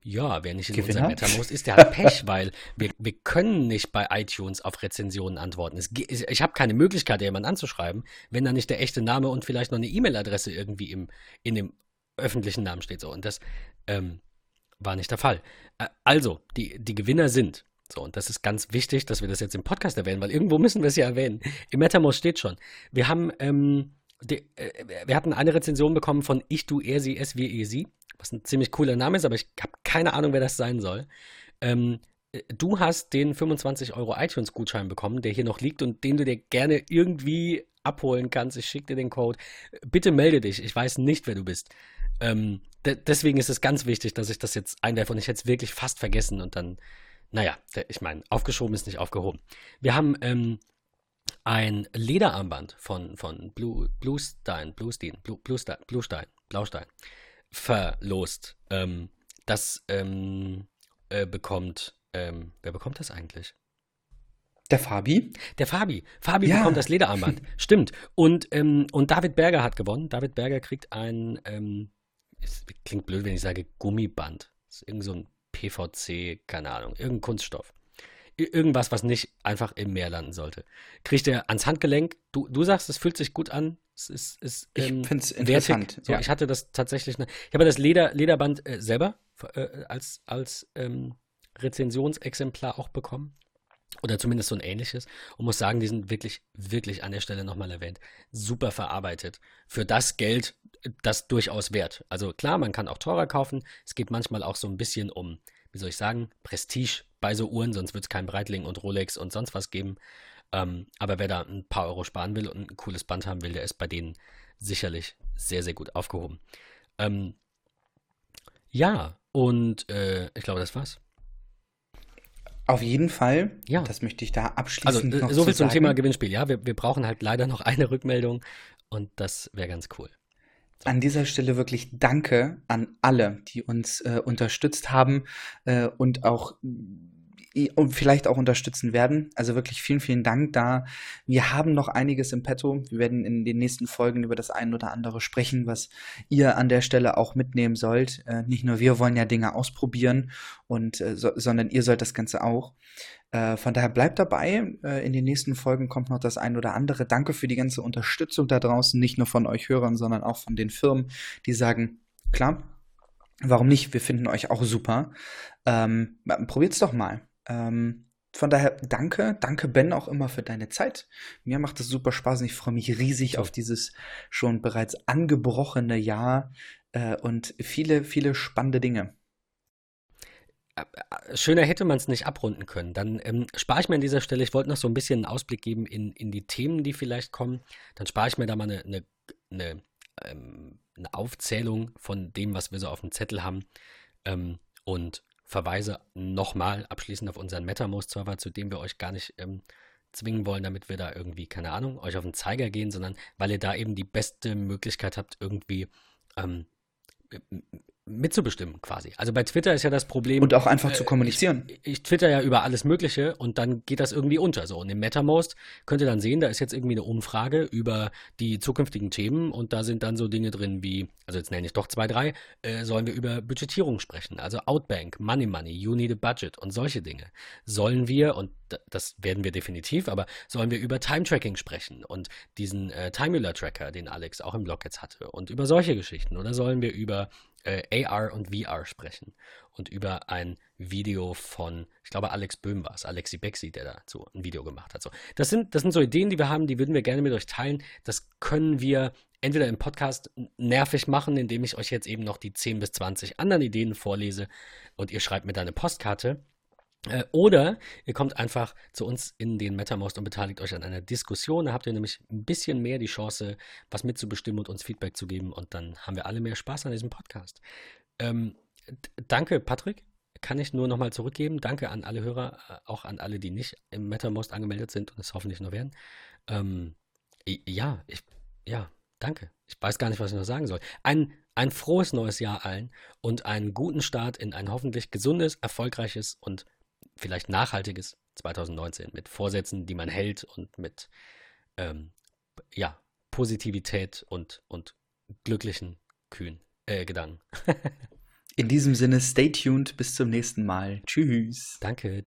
B: ja, wer nicht in Gewinner? unser MetaMost ist, der hat Pech, weil wir, wir können nicht bei iTunes auf Rezensionen antworten. Es, ich habe keine Möglichkeit, jemanden anzuschreiben, wenn da nicht der echte Name und vielleicht noch eine E-Mail-Adresse irgendwie im, in dem öffentlichen Namen steht. So. Und das ähm, war nicht der Fall. Also, die, die Gewinner sind, so, und das ist ganz wichtig, dass wir das jetzt im Podcast erwähnen, weil irgendwo müssen wir es ja erwähnen. Im MetaMost steht schon. Wir haben, ähm, die, äh, wir hatten eine Rezension bekommen von Ich, Du, Er, Sie, Es, Wir, Ihr, Sie was ein ziemlich cooler Name ist, aber ich habe keine Ahnung, wer das sein soll. Ähm, äh, du hast den 25 Euro iTunes-Gutschein bekommen, der hier noch liegt und den du dir gerne irgendwie abholen kannst. Ich schicke dir den Code. Bitte melde dich. Ich weiß nicht, wer du bist. Ähm, de deswegen ist es ganz wichtig, dass ich das jetzt einwerfe und ich hätte es wirklich fast vergessen und dann, naja, ich meine, aufgeschoben ist nicht aufgehoben. Wir haben ähm, ein Lederarmband von, von Blue, Bluestein, Bluestein, Blue, Bluestein, Bluestein, Blaustein verlost. Ähm, das ähm, äh, bekommt, ähm, wer bekommt das eigentlich?
A: Der Fabi?
B: Der Fabi. Fabi ja. bekommt das Lederarmband. Stimmt. Und, ähm, und David Berger hat gewonnen. David Berger kriegt ein, ähm, es klingt blöd, wenn ich sage Gummiband. Das ist irgend so ein PVC, keine Ahnung, irgendein Kunststoff irgendwas, was nicht einfach im Meer landen sollte. Kriegt er ans Handgelenk. Du, du sagst, es fühlt sich gut an. Es ist, ist
A: ähm, ich finde es interessant.
B: So, ja. Ich hatte das tatsächlich. Ne, ich habe das Leder, Lederband äh, selber äh, als, als ähm, Rezensionsexemplar auch bekommen. Oder zumindest so ein ähnliches. Und muss sagen, die sind wirklich, wirklich an der Stelle nochmal erwähnt. Super verarbeitet. Für das Geld, das durchaus wert. Also klar, man kann auch teurer kaufen. Es geht manchmal auch so ein bisschen um, wie soll ich sagen, Prestige bei so Uhren, sonst wird es kein Breitling und Rolex und sonst was geben. Ähm, aber wer da ein paar Euro sparen will und ein cooles Band haben will, der ist bei denen sicherlich sehr, sehr gut aufgehoben. Ähm, ja, und äh, ich glaube, das war's.
A: Auf jeden Fall. Ja. Das möchte ich da abschließend
B: also,
A: noch
B: so viel zum sagen. Thema Gewinnspiel. Ja, wir, wir brauchen halt leider noch eine Rückmeldung und das wäre ganz cool.
A: An dieser Stelle wirklich Danke an alle, die uns äh, unterstützt haben äh, und auch und vielleicht auch unterstützen werden. Also wirklich vielen, vielen Dank da. Wir haben noch einiges im Petto. Wir werden in den nächsten Folgen über das ein oder andere sprechen, was ihr an der Stelle auch mitnehmen sollt. Äh, nicht nur wir wollen ja Dinge ausprobieren und äh, so, sondern ihr sollt das Ganze auch. Äh, von daher bleibt dabei. Äh, in den nächsten Folgen kommt noch das ein oder andere. Danke für die ganze Unterstützung da draußen, nicht nur von euch Hörern, sondern auch von den Firmen, die sagen, klar, warum nicht? Wir finden euch auch super. Ähm, probiert's doch mal. Ähm, von daher danke, danke Ben auch immer für deine Zeit. Mir macht es super Spaß und ich freue mich riesig auf dieses schon bereits angebrochene Jahr äh, und viele, viele spannende Dinge.
B: Äh, schöner hätte man es nicht abrunden können. Dann ähm, spare ich mir an dieser Stelle, ich wollte noch so ein bisschen einen Ausblick geben in, in die Themen, die vielleicht kommen. Dann spare ich mir da mal eine, eine, eine, ähm, eine Aufzählung von dem, was wir so auf dem Zettel haben. Ähm, und verweise nochmal abschließend auf unseren MetaMost-Server, zu dem wir euch gar nicht ähm, zwingen wollen, damit wir da irgendwie, keine Ahnung, euch auf den Zeiger gehen, sondern weil ihr da eben die beste Möglichkeit habt, irgendwie ähm, mitzubestimmen quasi. Also bei Twitter ist ja das Problem.
A: Und auch einfach äh, zu kommunizieren.
B: Ich, ich, twitter ja über alles Mögliche und dann geht das irgendwie unter. So. Und im MetaMost könnt ihr dann sehen, da ist jetzt irgendwie eine Umfrage über die zukünftigen Themen und da sind dann so Dinge drin wie, also jetzt nenne ich doch zwei, drei, äh, sollen wir über Budgetierung sprechen, also Outbank, Money Money, You Need a Budget und solche Dinge. Sollen wir, und das werden wir definitiv, aber sollen wir über Time Tracking sprechen und diesen äh, Timular Tracker, den Alex auch im Blog jetzt hatte und über solche Geschichten oder sollen wir über äh, AR und VR sprechen und über ein Video von, ich glaube, Alex Böhm war es, Alexi Bexi, der dazu ein Video gemacht hat. So, das, sind, das sind so Ideen, die wir haben, die würden wir gerne mit euch teilen. Das können wir entweder im Podcast nervig machen, indem ich euch jetzt eben noch die 10 bis 20 anderen Ideen vorlese und ihr schreibt mir da eine Postkarte oder ihr kommt einfach zu uns in den MetaMost und beteiligt euch an einer Diskussion. Da habt ihr nämlich ein bisschen mehr die Chance, was mitzubestimmen und uns Feedback zu geben. Und dann haben wir alle mehr Spaß an diesem Podcast. Ähm, danke, Patrick. Kann ich nur nochmal zurückgeben. Danke an alle Hörer, äh, auch an alle, die nicht im MetaMost angemeldet sind und es hoffentlich noch werden. Ähm, ja, ich, ja, danke. Ich weiß gar nicht, was ich noch sagen soll. Ein, ein frohes neues Jahr allen und einen guten Start in ein hoffentlich gesundes, erfolgreiches und vielleicht nachhaltiges 2019 mit Vorsätzen, die man hält und mit ähm, ja, Positivität und, und glücklichen, kühn äh, Gedanken.
A: In diesem Sinne, stay tuned, bis zum nächsten Mal. Tschüss.
B: Danke.